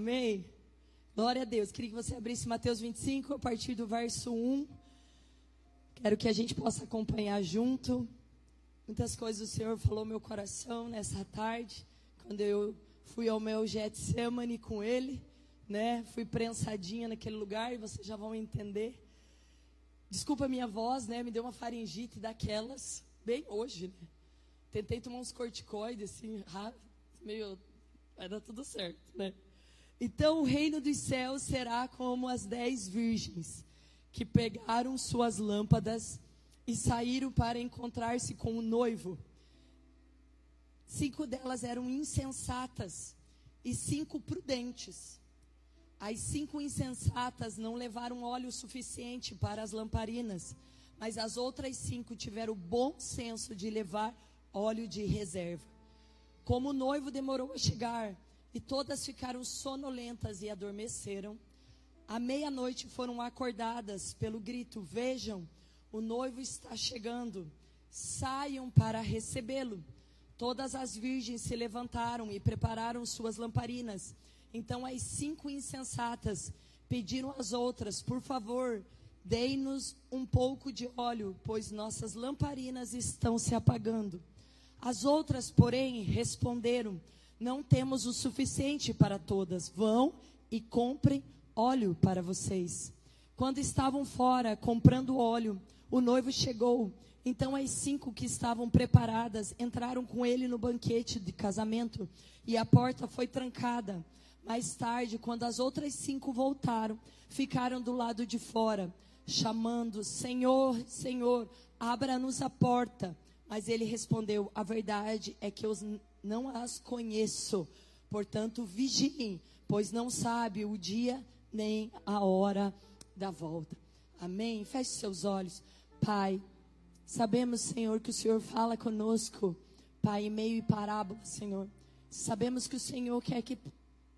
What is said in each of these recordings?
Amém? Glória a Deus. Queria que você abrisse Mateus 25, a partir do verso 1. Quero que a gente possa acompanhar junto. Muitas coisas o Senhor falou meu coração nessa tarde, quando eu fui ao meu Getsemane com Ele, né? Fui prensadinha naquele lugar e vocês já vão entender. Desculpa a minha voz, né? Me deu uma faringite daquelas, bem hoje, né? Tentei tomar uns corticoides, assim, meio. Vai dar tudo certo, né? Então o reino dos céus será como as dez virgens que pegaram suas lâmpadas e saíram para encontrar-se com o noivo. Cinco delas eram insensatas e cinco prudentes. As cinco insensatas não levaram óleo suficiente para as lamparinas, mas as outras cinco tiveram o bom senso de levar óleo de reserva. Como o noivo demorou a chegar e todas ficaram sonolentas e adormeceram, à meia-noite foram acordadas pelo grito: Vejam, o noivo está chegando, saiam para recebê-lo. Todas as virgens se levantaram e prepararam suas lamparinas. Então as cinco insensatas pediram às outras: Por favor, dei-nos um pouco de óleo, pois nossas lamparinas estão se apagando. As outras, porém, responderam: Não temos o suficiente para todas. Vão e comprem óleo para vocês. Quando estavam fora comprando óleo, o noivo chegou. Então as cinco que estavam preparadas entraram com ele no banquete de casamento e a porta foi trancada. Mais tarde, quando as outras cinco voltaram, ficaram do lado de fora, chamando: Senhor, Senhor, abra-nos a porta. Mas ele respondeu: A verdade é que eu não as conheço. Portanto, vigiem, pois não sabe o dia nem a hora da volta. Amém? Feche seus olhos. Pai, sabemos, Senhor, que o Senhor fala conosco, Pai, em meio e parábola, Senhor. Sabemos que o Senhor quer que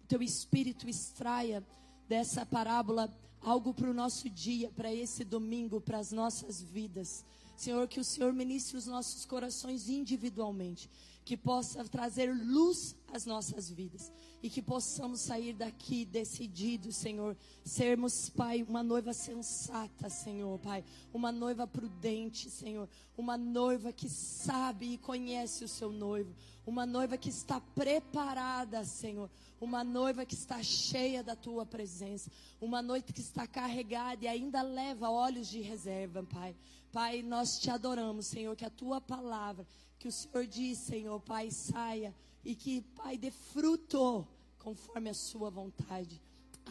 teu espírito extraia dessa parábola algo para o nosso dia, para esse domingo, para as nossas vidas. Senhor, que o Senhor ministre os nossos corações individualmente, que possa trazer luz às nossas vidas e que possamos sair daqui decididos, Senhor, sermos, Pai, uma noiva sensata, Senhor, Pai, uma noiva prudente, Senhor, uma noiva que sabe e conhece o seu noivo, uma noiva que está preparada, Senhor, uma noiva que está cheia da tua presença, uma noite que está carregada e ainda leva olhos de reserva, Pai. Pai, nós te adoramos, Senhor, que a tua palavra, que o Senhor diz, Senhor, Pai, saia e que, Pai, dê fruto conforme a sua vontade.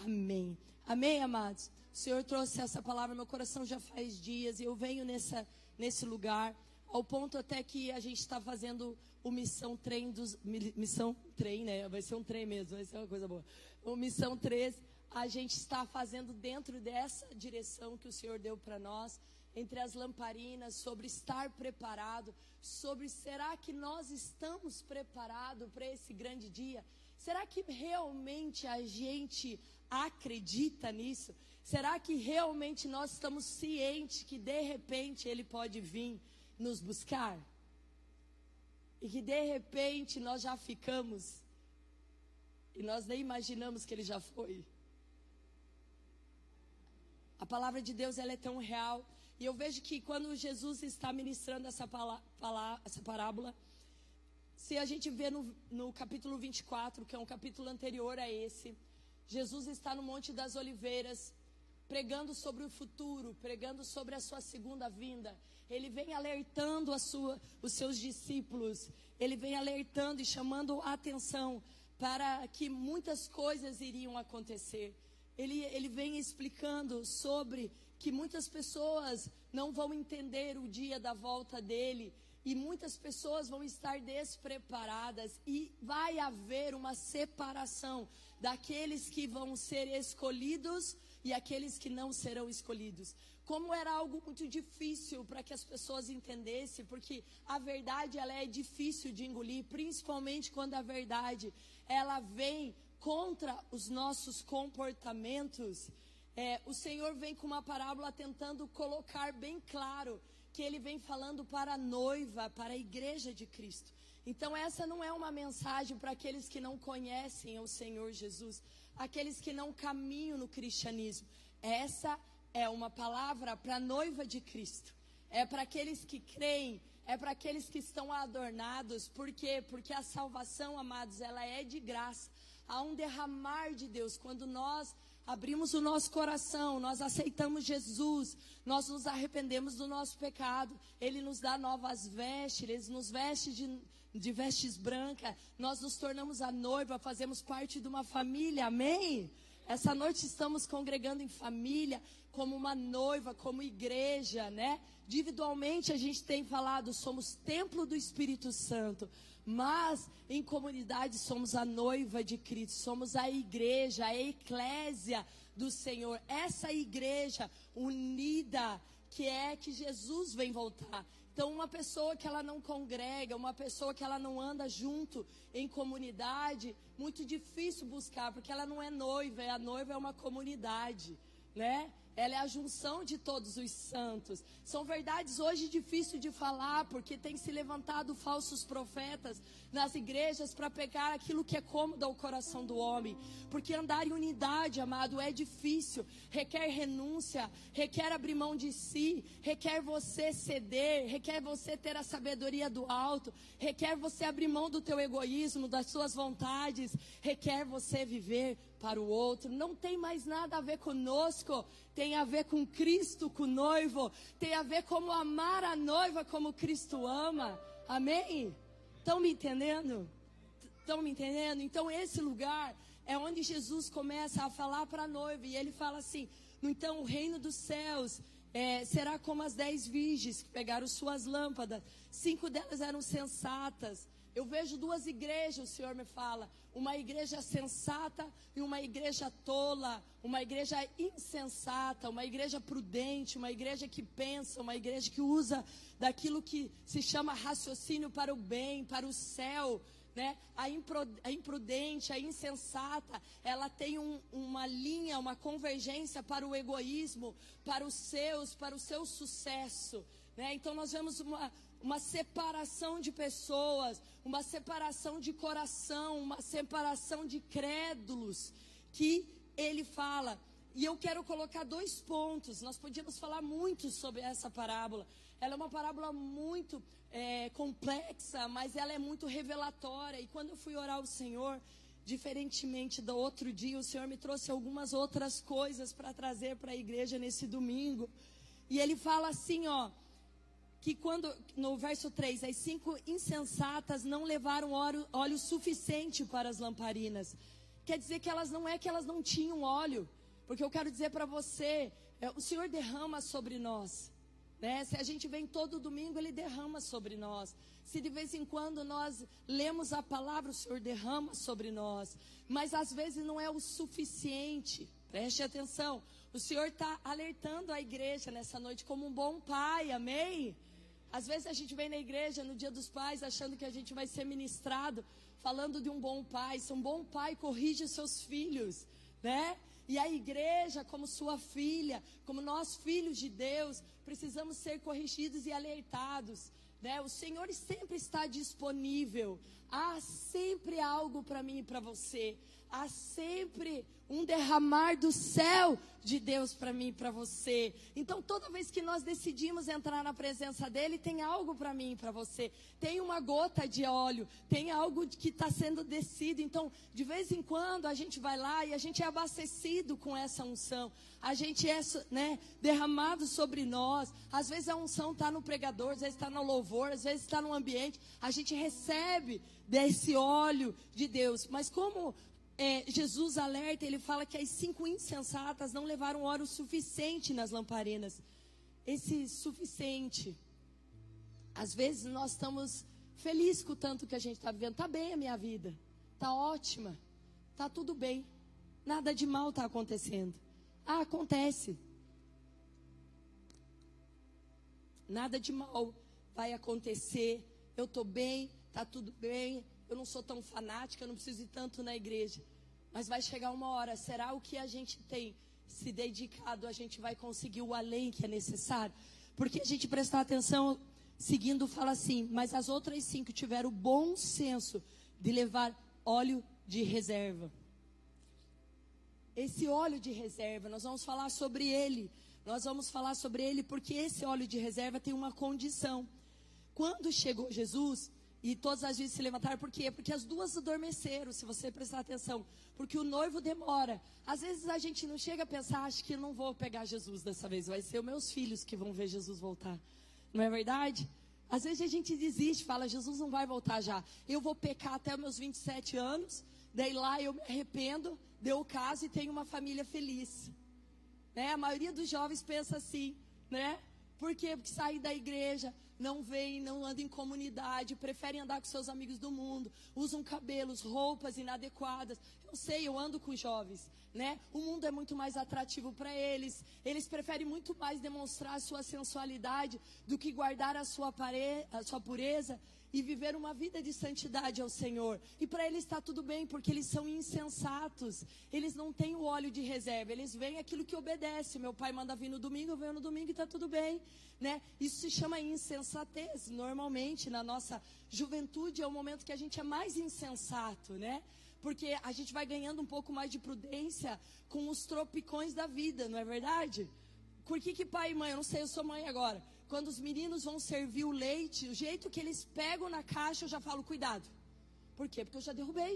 Amém. Amém, amados. O Senhor trouxe essa palavra meu coração já faz dias e eu venho nessa, nesse lugar, ao ponto até que a gente está fazendo o Missão Trem dos. Missão Trem, né? Vai ser um trem mesmo, vai ser uma coisa boa. O Missão 13, a gente está fazendo dentro dessa direção que o Senhor deu para nós entre as lamparinas, sobre estar preparado, sobre será que nós estamos preparados para esse grande dia? Será que realmente a gente acredita nisso? Será que realmente nós estamos cientes que de repente ele pode vir nos buscar? E que de repente nós já ficamos e nós nem imaginamos que ele já foi? A palavra de Deus ela é tão real e eu vejo que quando Jesus está ministrando essa, essa parábola, se a gente vê no, no capítulo 24, que é um capítulo anterior a esse, Jesus está no Monte das Oliveiras, pregando sobre o futuro, pregando sobre a sua segunda vinda. Ele vem alertando sua, os seus discípulos, ele vem alertando e chamando a atenção para que muitas coisas iriam acontecer. Ele, ele vem explicando sobre que muitas pessoas não vão entender o dia da volta dele e muitas pessoas vão estar despreparadas e vai haver uma separação daqueles que vão ser escolhidos e aqueles que não serão escolhidos. Como era algo muito difícil para que as pessoas entendessem, porque a verdade ela é difícil de engolir, principalmente quando a verdade ela vem contra os nossos comportamentos é, o Senhor vem com uma parábola tentando colocar bem claro que ele vem falando para a noiva, para a igreja de Cristo. Então, essa não é uma mensagem para aqueles que não conhecem o Senhor Jesus, aqueles que não caminham no cristianismo. Essa é uma palavra para a noiva de Cristo. É para aqueles que creem, é para aqueles que estão adornados. Por quê? Porque a salvação, amados, ela é de graça. Há um derramar de Deus quando nós abrimos o nosso coração, nós aceitamos Jesus, nós nos arrependemos do nosso pecado, Ele nos dá novas vestes, Ele nos veste de, de vestes brancas, nós nos tornamos a noiva, fazemos parte de uma família, amém? Essa noite estamos congregando em família, como uma noiva, como igreja, né? Individualmente a gente tem falado, somos templo do Espírito Santo. Mas em comunidade somos a noiva de Cristo, somos a igreja, a eclésia do Senhor. Essa igreja unida que é que Jesus vem voltar. Então, uma pessoa que ela não congrega, uma pessoa que ela não anda junto em comunidade, muito difícil buscar, porque ela não é noiva, a noiva é uma comunidade, né? Ela é a junção de todos os santos. São verdades hoje difíceis de falar, porque tem se levantado falsos profetas nas igrejas para pegar aquilo que é cômodo ao coração do homem. Porque andar em unidade, amado, é difícil. Requer renúncia, requer abrir mão de si, requer você ceder, requer você ter a sabedoria do alto, requer você abrir mão do teu egoísmo, das suas vontades, requer você viver para o outro. Não tem mais nada a ver conosco, tem a ver com Cristo, com o noivo, tem a ver como amar a noiva como Cristo ama. Amém? Estão me entendendo? Estão me entendendo? Então, esse lugar é onde Jesus começa a falar para a noiva, e ele fala assim: então o reino dos céus é, será como as dez virgens que pegaram suas lâmpadas, cinco delas eram sensatas eu vejo duas igrejas, o Senhor me fala, uma igreja sensata e uma igreja tola, uma igreja insensata, uma igreja prudente, uma igreja que pensa, uma igreja que usa daquilo que se chama raciocínio para o bem, para o céu. Né? A, imprudente, a insensata, ela tem um, uma linha, uma convergência para o egoísmo, para os seus, para o seu sucesso. Né? Então nós vemos uma, uma separação de pessoas, uma separação de coração, uma separação de crédulos, que ele fala. E eu quero colocar dois pontos. Nós podíamos falar muito sobre essa parábola. Ela é uma parábola muito é, complexa, mas ela é muito revelatória. E quando eu fui orar ao Senhor, diferentemente do outro dia, o Senhor me trouxe algumas outras coisas para trazer para a igreja nesse domingo. E ele fala assim, ó que quando, no verso 3, as cinco insensatas não levaram óleo, óleo suficiente para as lamparinas. Quer dizer que elas não é que elas não tinham óleo, porque eu quero dizer para você, é, o Senhor derrama sobre nós. Né? Se a gente vem todo domingo, Ele derrama sobre nós. Se de vez em quando nós lemos a palavra, o Senhor derrama sobre nós. Mas às vezes não é o suficiente. Preste atenção. O Senhor está alertando a igreja nessa noite como um bom pai, amém? Às vezes a gente vem na igreja no dia dos pais achando que a gente vai ser ministrado, falando de um bom pai. Se um bom pai corrige seus filhos, né? E a igreja, como sua filha, como nós filhos de Deus, precisamos ser corrigidos e alertados. Né? O Senhor sempre está disponível. Há sempre algo para mim e para você. Há sempre um derramar do céu de Deus para mim e para você. Então, toda vez que nós decidimos entrar na presença dele, tem algo para mim e para você. Tem uma gota de óleo, tem algo que está sendo descido. Então, de vez em quando a gente vai lá e a gente é abastecido com essa unção. A gente é né, derramado sobre nós. Às vezes a unção está no pregador, às vezes está no louvor, às vezes está no ambiente. A gente recebe desse óleo de Deus. Mas como é, Jesus alerta, ele fala que as cinco insensatas não levaram óleo suficiente nas lamparinas. Esse suficiente. Às vezes nós estamos felizes com o tanto que a gente está vivendo. Está bem a minha vida. Está ótima. Está tudo bem. Nada de mal está acontecendo. Ah, acontece. Nada de mal vai acontecer. Eu estou bem, está tudo bem. Eu não sou tão fanática, eu não preciso ir tanto na igreja. Mas vai chegar uma hora, será o que a gente tem se dedicado, a gente vai conseguir o além que é necessário? Porque a gente prestar atenção, seguindo, fala assim: Mas as outras cinco tiveram o bom senso de levar óleo de reserva. Esse óleo de reserva, nós vamos falar sobre ele. Nós vamos falar sobre ele porque esse óleo de reserva tem uma condição. Quando chegou Jesus, e todas as vezes se levantaram, por quê? Porque as duas adormeceram, se você prestar atenção. Porque o noivo demora. Às vezes a gente não chega a pensar, acho que não vou pegar Jesus dessa vez, vai ser os meus filhos que vão ver Jesus voltar. Não é verdade? Às vezes a gente desiste, fala, Jesus não vai voltar já. Eu vou pecar até meus 27 anos, daí lá eu me arrependo, deu o caso e tenho uma família feliz. Né? A maioria dos jovens pensa assim, né? Por quê? Porque saem da igreja, não vêm, não andam em comunidade, preferem andar com seus amigos do mundo, usam cabelos, roupas inadequadas. Eu sei, eu ando com jovens, né? O mundo é muito mais atrativo para eles. Eles preferem muito mais demonstrar a sua sensualidade do que guardar a sua, pare... a sua pureza e viver uma vida de santidade ao Senhor. E para eles está tudo bem, porque eles são insensatos. Eles não têm o óleo de reserva, eles veem aquilo que obedece. Meu pai manda vir no domingo, eu venho no domingo e está tudo bem. Né? Isso se chama insensatez. Normalmente, na nossa juventude, é o momento que a gente é mais insensato, né? Porque a gente vai ganhando um pouco mais de prudência com os tropicões da vida, não é verdade? Por que, que pai e mãe, eu não sei, eu sou mãe agora quando os meninos vão servir o leite, o jeito que eles pegam na caixa, eu já falo, cuidado. Por quê? Porque eu já derrubei.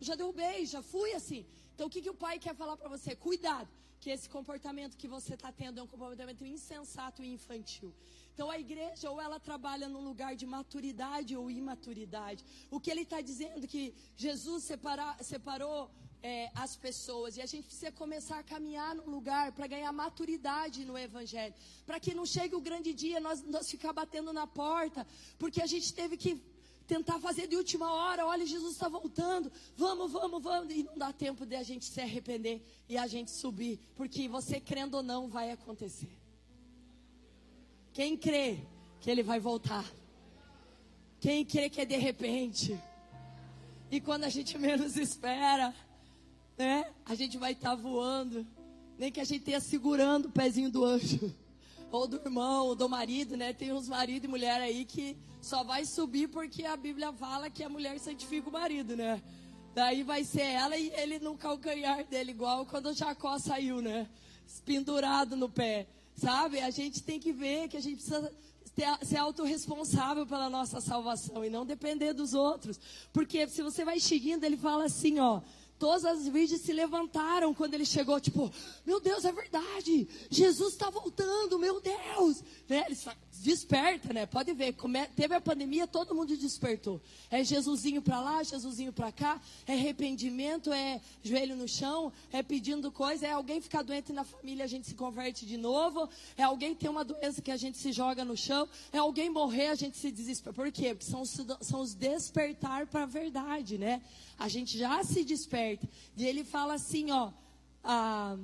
Eu já derrubei, já fui assim. Então o que, que o pai quer falar para você? Cuidado, que esse comportamento que você está tendo é um comportamento insensato e infantil. Então a igreja ou ela trabalha num lugar de maturidade ou imaturidade. O que ele está dizendo que Jesus separa, separou é, as pessoas. E a gente precisa começar a caminhar num lugar para ganhar maturidade no Evangelho. Para que não chegue o grande dia, nós, nós ficar batendo na porta, porque a gente teve que tentar fazer de última hora. Olha, Jesus está voltando. Vamos, vamos, vamos. E não dá tempo de a gente se arrepender e a gente subir. Porque você crendo ou não, vai acontecer. Quem crê que ele vai voltar? Quem crê que é de repente? E quando a gente menos espera, né? A gente vai estar tá voando. Nem que a gente tenha segurando o pezinho do anjo. Ou do irmão, ou do marido, né? Tem uns marido e mulher aí que só vai subir porque a Bíblia fala que a mulher santifica o marido, né? Daí vai ser ela e ele no calcanhar dele, igual quando Jacó saiu, né? Pendurado no pé. Sabe? A gente tem que ver que a gente precisa ter, ser autorresponsável pela nossa salvação e não depender dos outros. Porque se você vai seguindo, ele fala assim, ó. Todas as virgens se levantaram quando ele chegou, tipo, meu Deus, é verdade, Jesus está voltando, meu Deus. Né? Eles desperta, né? Pode ver, come... teve a pandemia, todo mundo despertou. É Jesusinho para lá, Jesusinho para cá, é arrependimento, é joelho no chão, é pedindo coisa, é alguém ficar doente na família, a gente se converte de novo, é alguém ter uma doença que a gente se joga no chão, é alguém morrer, a gente se desespera. Por quê? Porque são os, são os despertar para a verdade, né? A gente já se desperta. E ele fala assim, ó, ah,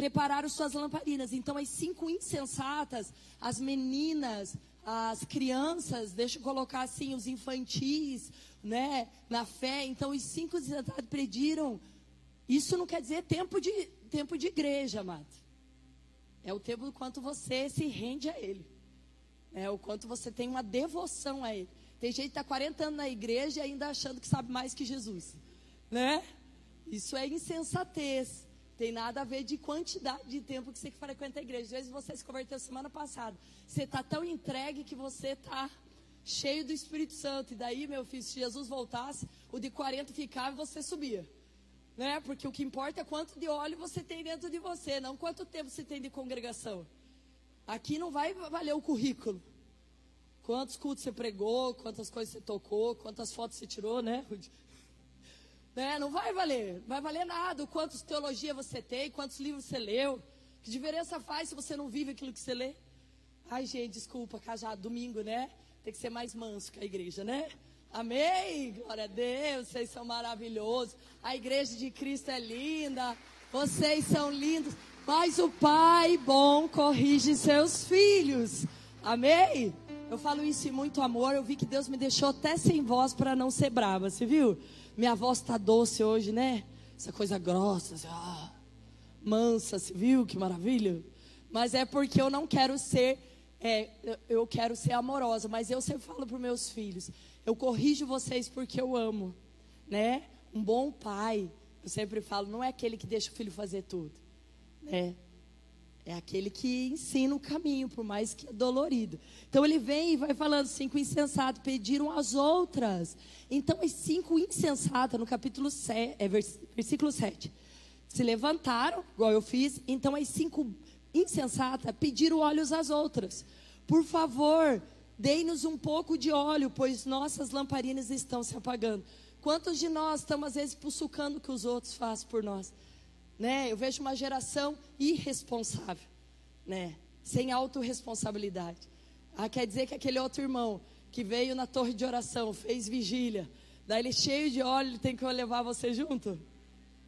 prepararam suas lamparinas. Então, as cinco insensatas, as meninas, as crianças, deixa eu colocar assim, os infantis, né, na fé. Então, os cinco insensatos pediram. Isso não quer dizer tempo de, tempo de igreja, amado. É o tempo do quanto você se rende a Ele. É o quanto você tem uma devoção a Ele. Tem gente que está 40 anos na igreja e ainda achando que sabe mais que Jesus. Né? Isso é insensatez. Tem nada a ver de quantidade de tempo que você frequenta a igreja. Às vezes você se converteu semana passada. Você está tão entregue que você está cheio do Espírito Santo. E daí, meu filho, se Jesus voltasse, o de 40 ficava e você subia. Né? Porque o que importa é quanto de óleo você tem dentro de você, não quanto tempo você tem de congregação. Aqui não vai valer o currículo. Quantos cultos você pregou, quantas coisas você tocou, quantas fotos você tirou, né? Né? Não vai valer, não vai valer nada. Quantos teologia você tem, quantos livros você leu. Que diferença faz se você não vive aquilo que você lê? Ai, gente, desculpa, cajado, domingo, né? Tem que ser mais manso que a igreja, né? Amém? Glória a Deus, vocês são maravilhosos. A igreja de Cristo é linda, vocês são lindos. Mas o Pai bom corrige seus filhos. Amém? Eu falo isso em muito amor. Eu vi que Deus me deixou até sem voz para não ser brava, você viu? Minha voz está doce hoje, né? Essa coisa grossa, assim, ah, mansa, você viu que maravilha? Mas é porque eu não quero ser é, eu quero ser amorosa, mas eu sempre falo para os meus filhos, eu corrijo vocês porque eu amo, né? Um bom pai, eu sempre falo, não é aquele que deixa o filho fazer tudo, né? É aquele que ensina o caminho, por mais que é dolorido. Então ele vem e vai falando: cinco insensatos pediram às outras. Então as cinco insensatas, no capítulo 7, é, versículo 7, se levantaram, igual eu fiz. Então as cinco insensatas pediram olhos às outras. Por favor, dei-nos um pouco de óleo, pois nossas lamparinas estão se apagando. Quantos de nós estamos às vezes pussucando o que os outros fazem por nós? Né? Eu vejo uma geração irresponsável, né? Sem autorresponsabilidade. Ah, quer dizer que aquele outro irmão que veio na torre de oração, fez vigília, daí ele cheio de óleo, ele tem que levar você junto?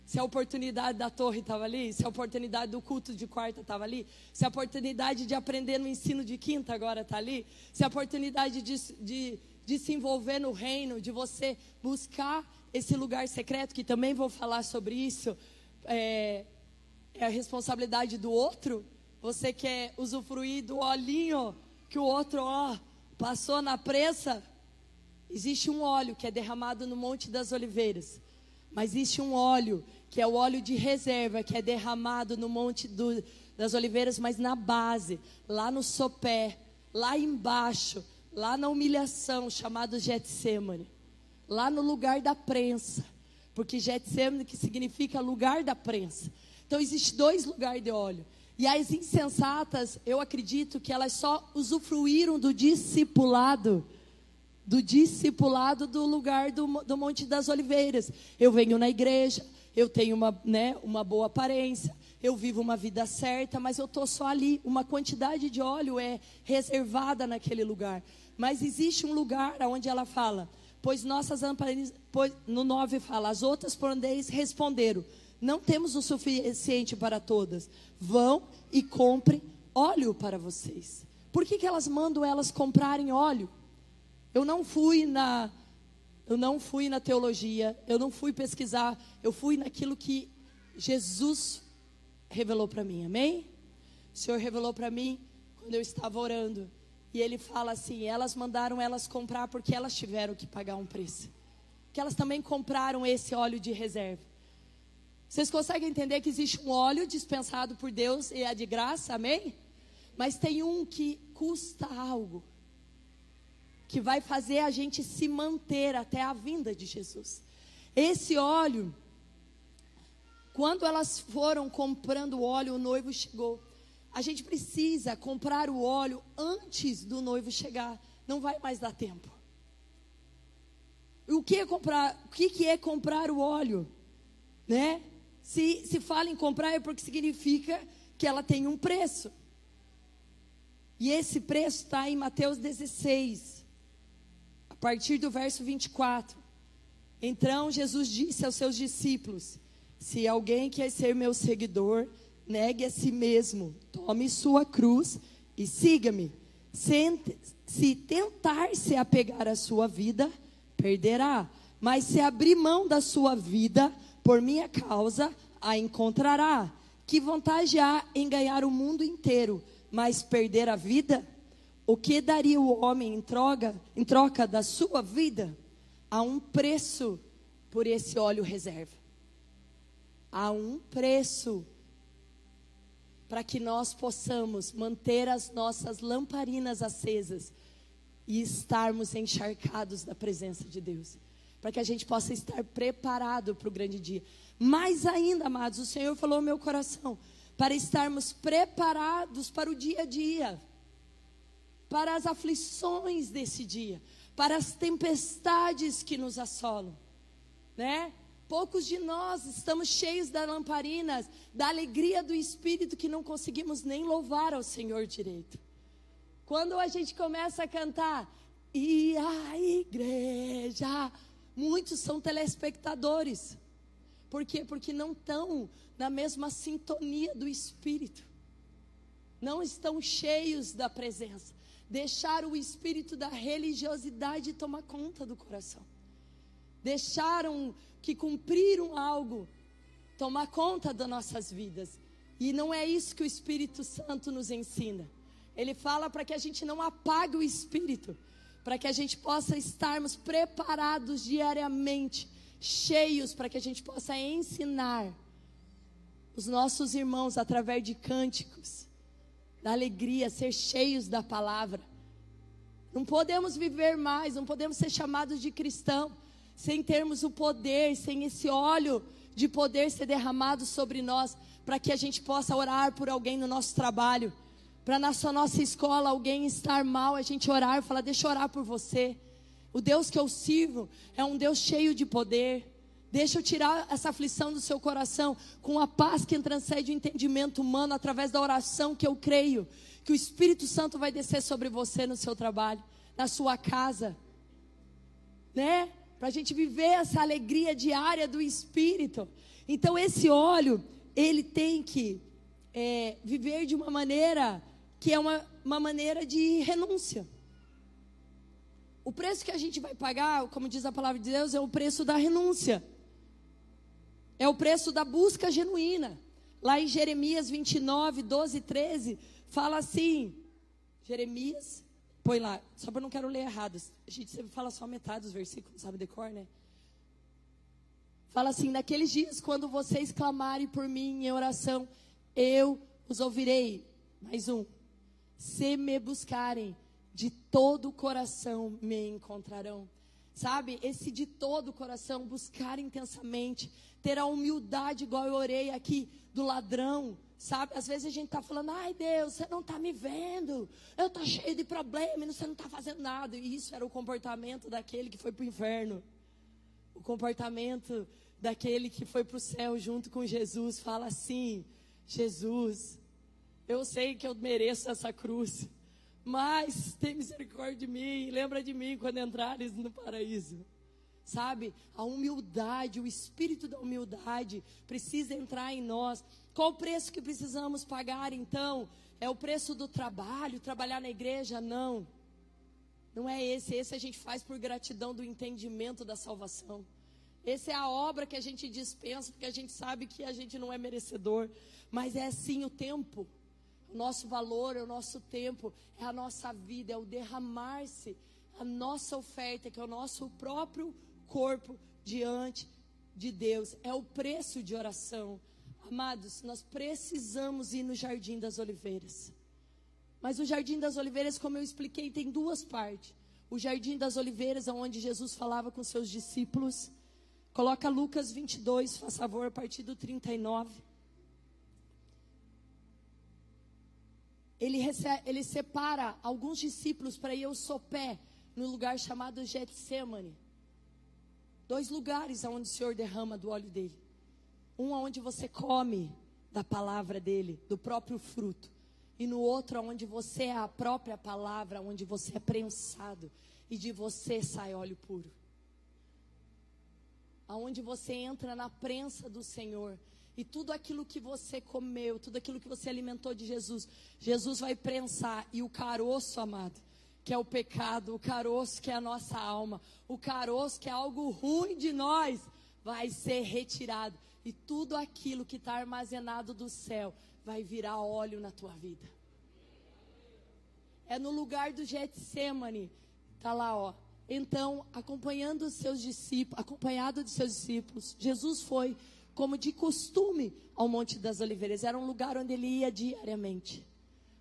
Se a oportunidade da torre estava ali, se a oportunidade do culto de quarta estava ali, se a oportunidade de aprender no ensino de quinta agora está ali, se a oportunidade de, de, de se envolver no reino, de você buscar esse lugar secreto, que também vou falar sobre isso, é, é a responsabilidade do outro. Você quer usufruir do olhinho que o outro ó, passou na prensa? Existe um óleo que é derramado no Monte das Oliveiras. Mas existe um óleo, que é o óleo de reserva, que é derramado no Monte do, das Oliveiras, mas na base, lá no sopé, lá embaixo, lá na humilhação, chamado Getsemane. Lá no lugar da prensa. Porque Getsemane que significa lugar da prensa. Então existe dois lugares de óleo. E as insensatas, eu acredito que elas só usufruíram do discipulado do discipulado do lugar do, do Monte das Oliveiras. Eu venho na igreja, eu tenho uma, né, uma boa aparência, eu vivo uma vida certa, mas eu estou só ali. Uma quantidade de óleo é reservada naquele lugar. Mas existe um lugar onde ela fala, pois nossas lamparinas, no 9 fala, as outras porandeis responderam, não temos o suficiente para todas. Vão e comprem óleo para vocês. Por que, que elas mandam elas comprarem óleo? Eu não fui na eu não fui na teologia, eu não fui pesquisar, eu fui naquilo que Jesus revelou para mim. Amém? O Senhor revelou para mim quando eu estava orando. E ele fala assim: elas mandaram elas comprar porque elas tiveram que pagar um preço. Que elas também compraram esse óleo de reserva. Vocês conseguem entender que existe um óleo dispensado por Deus e é de graça, amém? Mas tem um que custa algo que vai fazer a gente se manter até a vinda de Jesus. Esse óleo, quando elas foram comprando o óleo, o noivo chegou. A gente precisa comprar o óleo antes do noivo chegar. Não vai mais dar tempo. O que é comprar? O que é comprar o óleo? Né? Se, se fala em comprar é porque significa que ela tem um preço. E esse preço está em Mateus 16 partir do verso 24. Então Jesus disse aos seus discípulos: Se alguém quer ser meu seguidor, negue a si mesmo, tome sua cruz e siga-me. Se tentar se apegar à sua vida, perderá. Mas se abrir mão da sua vida por minha causa, a encontrará. Que vontade há em ganhar o mundo inteiro, mas perder a vida? O que daria o homem em troca, em troca da sua vida? Há um preço por esse óleo reserva. Há um preço para que nós possamos manter as nossas lamparinas acesas e estarmos encharcados da presença de Deus. Para que a gente possa estar preparado para o grande dia. Mais ainda, amados, o Senhor falou no meu coração, para estarmos preparados para o dia a dia para as aflições desse dia, para as tempestades que nos assolam, né? Poucos de nós estamos cheios da lamparinas, da alegria do Espírito que não conseguimos nem louvar ao Senhor direito. Quando a gente começa a cantar, e a igreja, muitos são telespectadores. Por quê? Porque não estão na mesma sintonia do Espírito. Não estão cheios da presença deixaram o espírito da religiosidade tomar conta do coração. Deixaram que cumpriram algo tomar conta das nossas vidas. E não é isso que o Espírito Santo nos ensina. Ele fala para que a gente não apague o espírito, para que a gente possa estarmos preparados diariamente, cheios, para que a gente possa ensinar os nossos irmãos através de cânticos, da alegria, ser cheios da palavra. Não podemos viver mais, não podemos ser chamados de cristão sem termos o poder, sem esse óleo de poder ser derramado sobre nós, para que a gente possa orar por alguém no nosso trabalho, para na sua nossa escola alguém estar mal, a gente orar e falar: Deixa eu orar por você. O Deus que eu sirvo é um Deus cheio de poder. Deixa eu tirar essa aflição do seu coração com a paz que transcende o entendimento humano através da oração que eu creio que o Espírito Santo vai descer sobre você no seu trabalho, na sua casa, né? Para a gente viver essa alegria diária do Espírito. Então esse óleo ele tem que é, viver de uma maneira que é uma, uma maneira de renúncia. O preço que a gente vai pagar, como diz a palavra de Deus, é o preço da renúncia. É o preço da busca genuína. Lá em Jeremias 29, 12 e 13, fala assim: Jeremias, põe lá, só para não quero ler errado. A gente sempre fala só metade dos versículos, sabe decor, né? Fala assim: Naqueles dias, quando vocês clamarem por mim em oração, eu os ouvirei. Mais um. Se me buscarem de todo o coração, me encontrarão. Sabe, esse de todo o coração, buscar intensamente, ter a humildade, igual eu orei aqui do ladrão, sabe? Às vezes a gente está falando, ai Deus, você não está me vendo, eu estou cheio de problemas, você não está fazendo nada. E isso era o comportamento daquele que foi para o inferno. O comportamento daquele que foi para o céu junto com Jesus, fala assim: Jesus, eu sei que eu mereço essa cruz, mas tem misericórdia de mim, lembra de mim quando entrares no paraíso. Sabe, a humildade, o espírito da humildade precisa entrar em nós. Qual o preço que precisamos pagar então? É o preço do trabalho, trabalhar na igreja? Não. Não é esse, esse a gente faz por gratidão do entendimento da salvação. Essa é a obra que a gente dispensa, porque a gente sabe que a gente não é merecedor. Mas é sim o tempo. O nosso valor, é o nosso tempo, é a nossa vida, é o derramar-se, a nossa oferta, que é o nosso próprio corpo diante de Deus. É o preço de oração. Amados, nós precisamos ir no Jardim das Oliveiras. Mas o Jardim das Oliveiras, como eu expliquei, tem duas partes. O Jardim das Oliveiras, onde Jesus falava com seus discípulos Coloca Lucas 22, faz favor, a partir do 39. Ele, recebe, ele separa alguns discípulos para ir ao sopé, no lugar chamado Getsemane. Dois lugares onde o Senhor derrama do óleo dele. Um onde você come da palavra dele, do próprio fruto. E no outro onde você é a própria palavra, onde você é prensado e de você sai óleo puro aonde você entra na prensa do Senhor. E tudo aquilo que você comeu, tudo aquilo que você alimentou de Jesus, Jesus vai prensar. E o caroço, amado, que é o pecado, o caroço que é a nossa alma, o caroço que é algo ruim de nós, vai ser retirado. E tudo aquilo que está armazenado do céu vai virar óleo na tua vida. É no lugar do Getsemane, tá lá, ó. Então, acompanhando os seus discípulos, acompanhado de seus discípulos, Jesus foi, como de costume, ao Monte das Oliveiras. Era um lugar onde ele ia diariamente.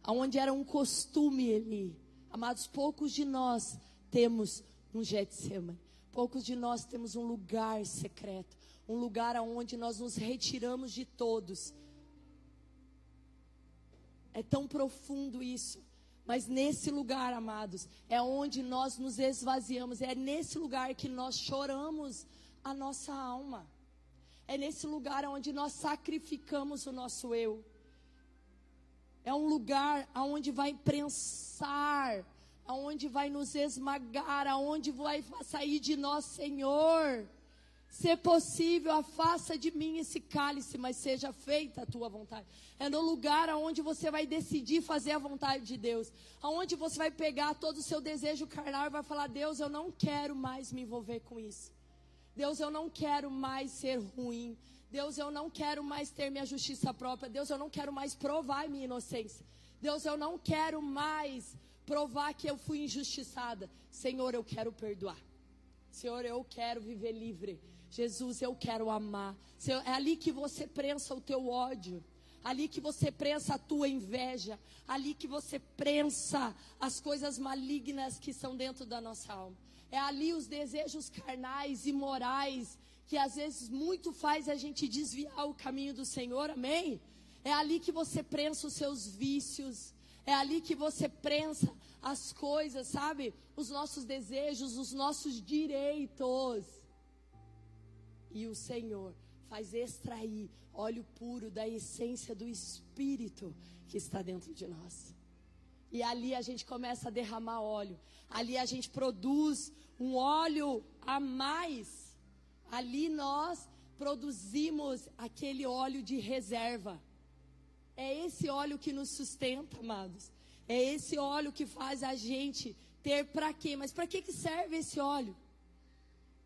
Aonde era um costume ele. Amados, poucos de nós temos um Getsemane. Poucos de nós temos um lugar secreto, um lugar aonde nós nos retiramos de todos. É tão profundo isso. Mas nesse lugar, amados, é onde nós nos esvaziamos, é nesse lugar que nós choramos a nossa alma. É nesse lugar onde nós sacrificamos o nosso eu. É um lugar aonde vai prensar, aonde vai nos esmagar, aonde vai sair de nós, Senhor. Se possível, afasta de mim esse cálice, mas seja feita a tua vontade. É no lugar onde você vai decidir fazer a vontade de Deus. Aonde você vai pegar todo o seu desejo carnal e vai falar: Deus, eu não quero mais me envolver com isso. Deus, eu não quero mais ser ruim. Deus, eu não quero mais ter minha justiça própria. Deus, eu não quero mais provar minha inocência. Deus, eu não quero mais provar que eu fui injustiçada. Senhor, eu quero perdoar. Senhor, eu quero viver livre. Jesus, eu quero amar. Senhor, é ali que você prensa o teu ódio. Ali que você prensa a tua inveja. Ali que você prensa as coisas malignas que são dentro da nossa alma. É ali os desejos carnais e morais que às vezes muito faz a gente desviar o caminho do Senhor. Amém? É ali que você prensa os seus vícios. É ali que você prensa as coisas, sabe? Os nossos desejos, os nossos direitos. E o Senhor faz extrair óleo puro da essência do Espírito que está dentro de nós. E ali a gente começa a derramar óleo. Ali a gente produz um óleo a mais. Ali nós produzimos aquele óleo de reserva. É esse óleo que nos sustenta, amados. É esse óleo que faz a gente ter para quê? Mas para que, que serve esse óleo?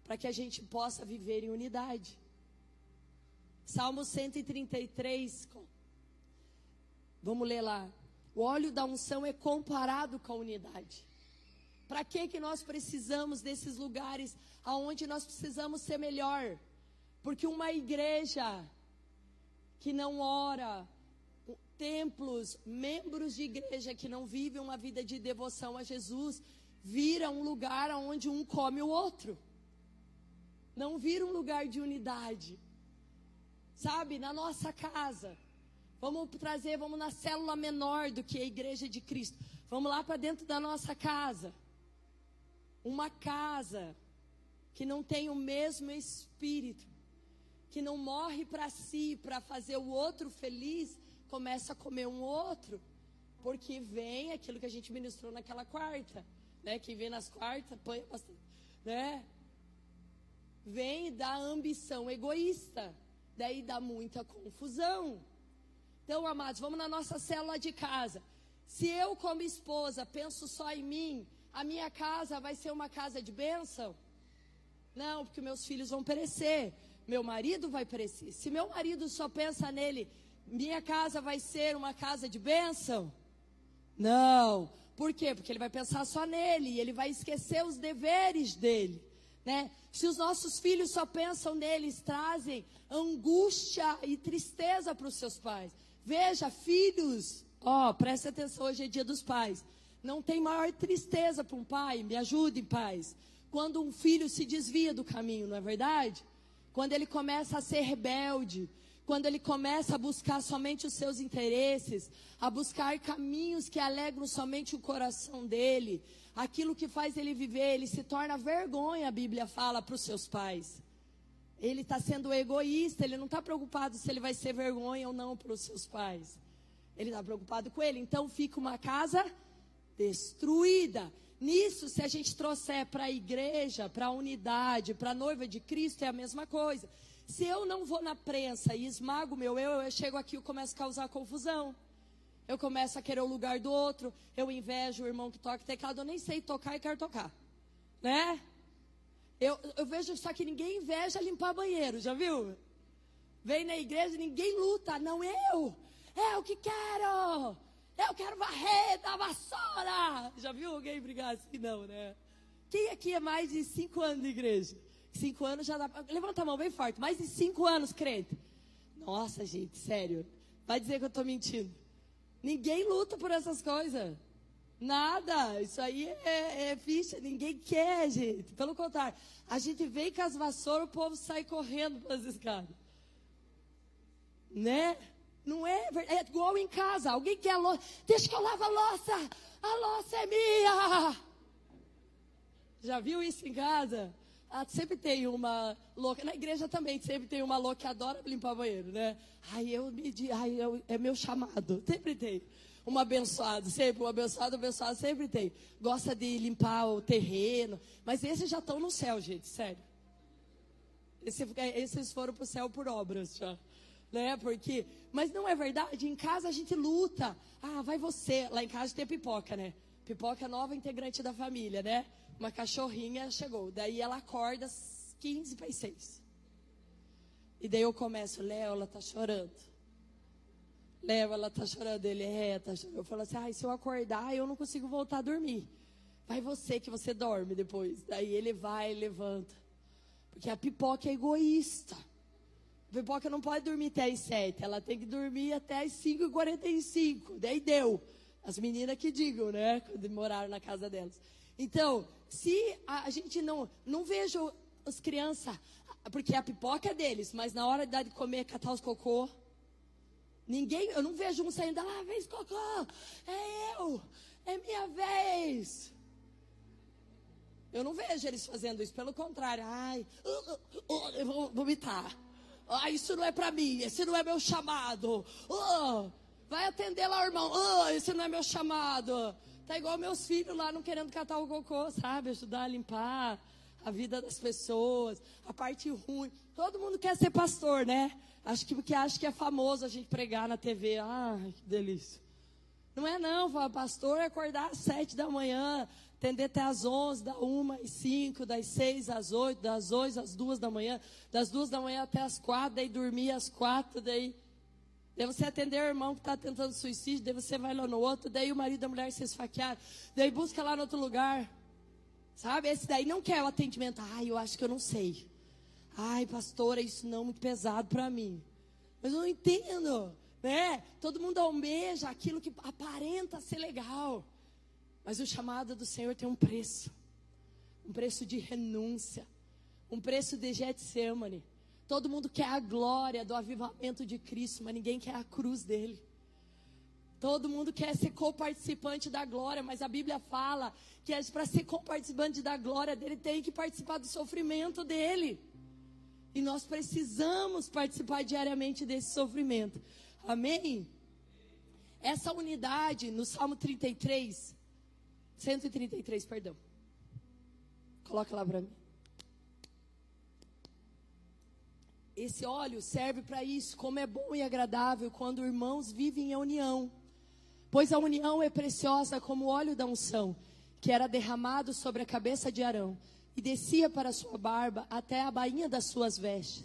Para que a gente possa viver em unidade. Salmo 133. Vamos ler lá. O óleo da unção é comparado com a unidade. Para que que nós precisamos desses lugares aonde nós precisamos ser melhor? Porque uma igreja que não ora, templos, membros de igreja que não vivem uma vida de devoção a Jesus, vira um lugar onde um come o outro. Não vira um lugar de unidade. Sabe, na nossa casa. Vamos trazer, vamos na célula menor do que a igreja de Cristo. Vamos lá para dentro da nossa casa. Uma casa que não tem o mesmo espírito, que não morre para si, para fazer o outro feliz, começa a comer um outro, porque vem aquilo que a gente ministrou naquela quarta, né? Que vem nas quartas, apanha bastante, né? Vem da ambição egoísta, daí dá muita confusão. Então, amados, vamos na nossa célula de casa. Se eu, como esposa, penso só em mim, a minha casa vai ser uma casa de bênção? Não, porque meus filhos vão perecer, meu marido vai perecer. Se meu marido só pensa nele, minha casa vai ser uma casa de bênção? Não. Por quê? Porque ele vai pensar só nele e ele vai esquecer os deveres dele. Né? Se os nossos filhos só pensam neles, trazem angústia e tristeza para os seus pais. Veja, filhos, ó, preste atenção, hoje é dia dos pais. Não tem maior tristeza para um pai, me ajudem, pais. Quando um filho se desvia do caminho, não é verdade? Quando ele começa a ser rebelde, quando ele começa a buscar somente os seus interesses, a buscar caminhos que alegram somente o coração dele, aquilo que faz ele viver, ele se torna vergonha, a Bíblia fala, para os seus pais. Ele está sendo egoísta, ele não está preocupado se ele vai ser vergonha ou não para os seus pais. Ele está preocupado com ele. Então fica uma casa destruída. Nisso, se a gente trouxer para a igreja, para a unidade, para a noiva de Cristo, é a mesma coisa. Se eu não vou na prensa e esmago meu eu, eu chego aqui e começo a causar confusão. Eu começo a querer o lugar do outro, eu invejo o irmão que toca teclado, eu nem sei tocar e quero tocar. Né? Eu, eu vejo só que ninguém inveja limpar banheiro, já viu? Vem na igreja, ninguém luta, não eu. É o que quero. Eu quero varrer da vassoura. Já viu alguém brigar assim? Não, né? Quem aqui é mais de cinco anos de igreja? Cinco anos já dá. Levanta a mão bem forte. Mais de cinco anos, crente. Nossa, gente, sério. Vai dizer que eu estou mentindo. Ninguém luta por essas coisas. Nada. Isso aí é, é ficha. Ninguém quer, gente. Pelo contrário. A gente vem com as vassouras, o povo sai correndo pelas escadas. Né? Não é É igual em casa. Alguém quer a louça. Deixa que eu lavo a louça. A louça é minha. Já viu isso em casa? Ah, sempre tem uma louca, na igreja também, sempre tem uma louca que adora limpar banheiro, né? Ai, eu me ai, eu, é meu chamado, sempre tem. Uma abençoada, sempre, um abençoado, abençoado, sempre tem. Gosta de limpar o terreno, mas esses já estão no céu, gente, sério. Esse, é, esses foram para o céu por obras já. Né? Porque, mas não é verdade, em casa a gente luta. Ah, vai você. Lá em casa tem pipoca, né? Pipoca nova integrante da família, né? Uma cachorrinha chegou. Daí ela acorda às 15 para as 6. E daí eu começo, Léo, ela tá chorando. Leva, ela tá chorando. Ele é, tá chorando. Eu falo assim: ai, se eu acordar, eu não consigo voltar a dormir. Vai você que você dorme depois. Daí ele vai e levanta. Porque a pipoca é egoísta. A pipoca não pode dormir até as 7. Ela tem que dormir até as 5h45. Daí deu. As meninas que digam, né? Quando moraram na casa delas. Então, se a, gente não, não vejo as crianças, porque a pipoca é deles, mas na hora de comer, catar os cocô, ninguém, eu não vejo um saindo lá, ah, vez cocô, é eu, é minha vez. Eu não vejo eles fazendo isso, pelo contrário, ai, uh, uh, uh, eu vou vomitar. Ah, isso não é para mim, esse não é meu chamado. Vai atender lá, irmão. Uh, esse não é meu chamado. Tá igual meus filhos lá não querendo catar o cocô, sabe? Ajudar a limpar a vida das pessoas, a parte ruim. Todo mundo quer ser pastor, né? Acho que porque acha que é famoso a gente pregar na TV. Ai, que delícia. Não é não, pastor é acordar às sete da manhã, atender até às onze, da uma às cinco, das seis às oito, das oito às duas da manhã, das duas da manhã até às quatro, daí dormir às quatro, daí Daí você atender o irmão que está tentando suicídio, daí você vai lá no outro, daí o marido e a mulher se esfaquearam, daí busca lá no outro lugar. Sabe? Esse daí não quer o atendimento. Ai, eu acho que eu não sei. Ai, pastora, isso não é muito pesado para mim. Mas eu não entendo, né? Todo mundo almeja aquilo que aparenta ser legal. Mas o chamado do Senhor tem um preço. Um preço de renúncia. Um preço de Getsemane. Todo mundo quer a glória do avivamento de Cristo, mas ninguém quer a cruz dele. Todo mundo quer ser co-participante da glória, mas a Bíblia fala que é para ser co-participante da glória dele tem que participar do sofrimento dele. E nós precisamos participar diariamente desse sofrimento. Amém? Essa unidade no Salmo 33, 133, perdão. Coloca lá para mim. Esse óleo serve para isso, como é bom e agradável quando irmãos vivem em união. Pois a união é preciosa como o óleo da unção, que era derramado sobre a cabeça de Arão e descia para sua barba até a bainha das suas vestes.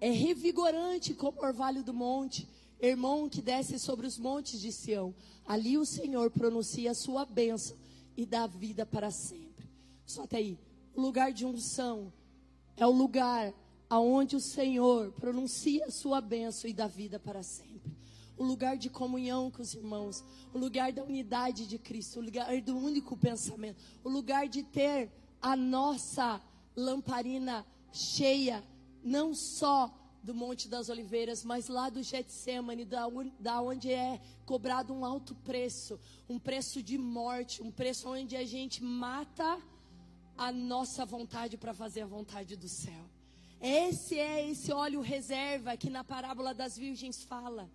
É revigorante como o orvalho do monte, irmão que desce sobre os montes de Sião. Ali o Senhor pronuncia a sua bênção e dá vida para sempre. Só até aí. O lugar de unção é o lugar aonde o Senhor pronuncia a sua bênção e dá vida para sempre. O lugar de comunhão com os irmãos, o lugar da unidade de Cristo, o lugar do único pensamento, o lugar de ter a nossa lamparina cheia, não só do Monte das Oliveiras, mas lá do Getsemane, da, da onde é cobrado um alto preço, um preço de morte, um preço onde a gente mata a nossa vontade para fazer a vontade do céu. Esse é esse óleo reserva que na parábola das virgens fala.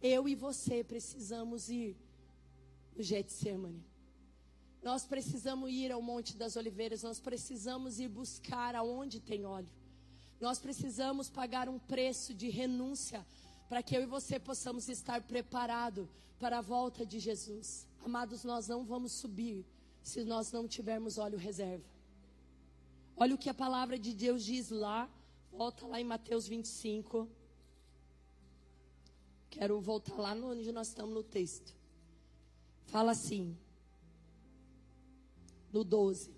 Eu e você precisamos ir no Getsemane. Nós precisamos ir ao Monte das Oliveiras, nós precisamos ir buscar aonde tem óleo. Nós precisamos pagar um preço de renúncia para que eu e você possamos estar preparados para a volta de Jesus. Amados, nós não vamos subir se nós não tivermos óleo reserva. Olha o que a palavra de Deus diz lá Volta lá em Mateus 25. Quero voltar lá onde nós estamos no texto. Fala assim. No 12.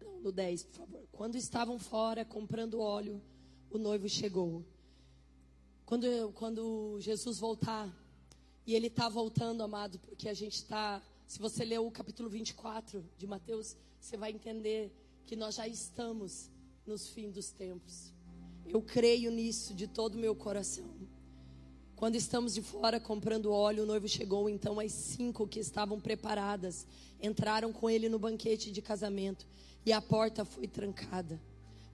Não, no 10, por favor. Quando estavam fora comprando óleo, o noivo chegou. Quando, quando Jesus voltar, e ele está voltando, amado, porque a gente está se você ler o capítulo 24 de Mateus, você vai entender que nós já estamos nos fins dos tempos. Eu creio nisso de todo o meu coração. Quando estamos de fora comprando óleo, o noivo chegou, então as cinco que estavam preparadas entraram com ele no banquete de casamento e a porta foi trancada.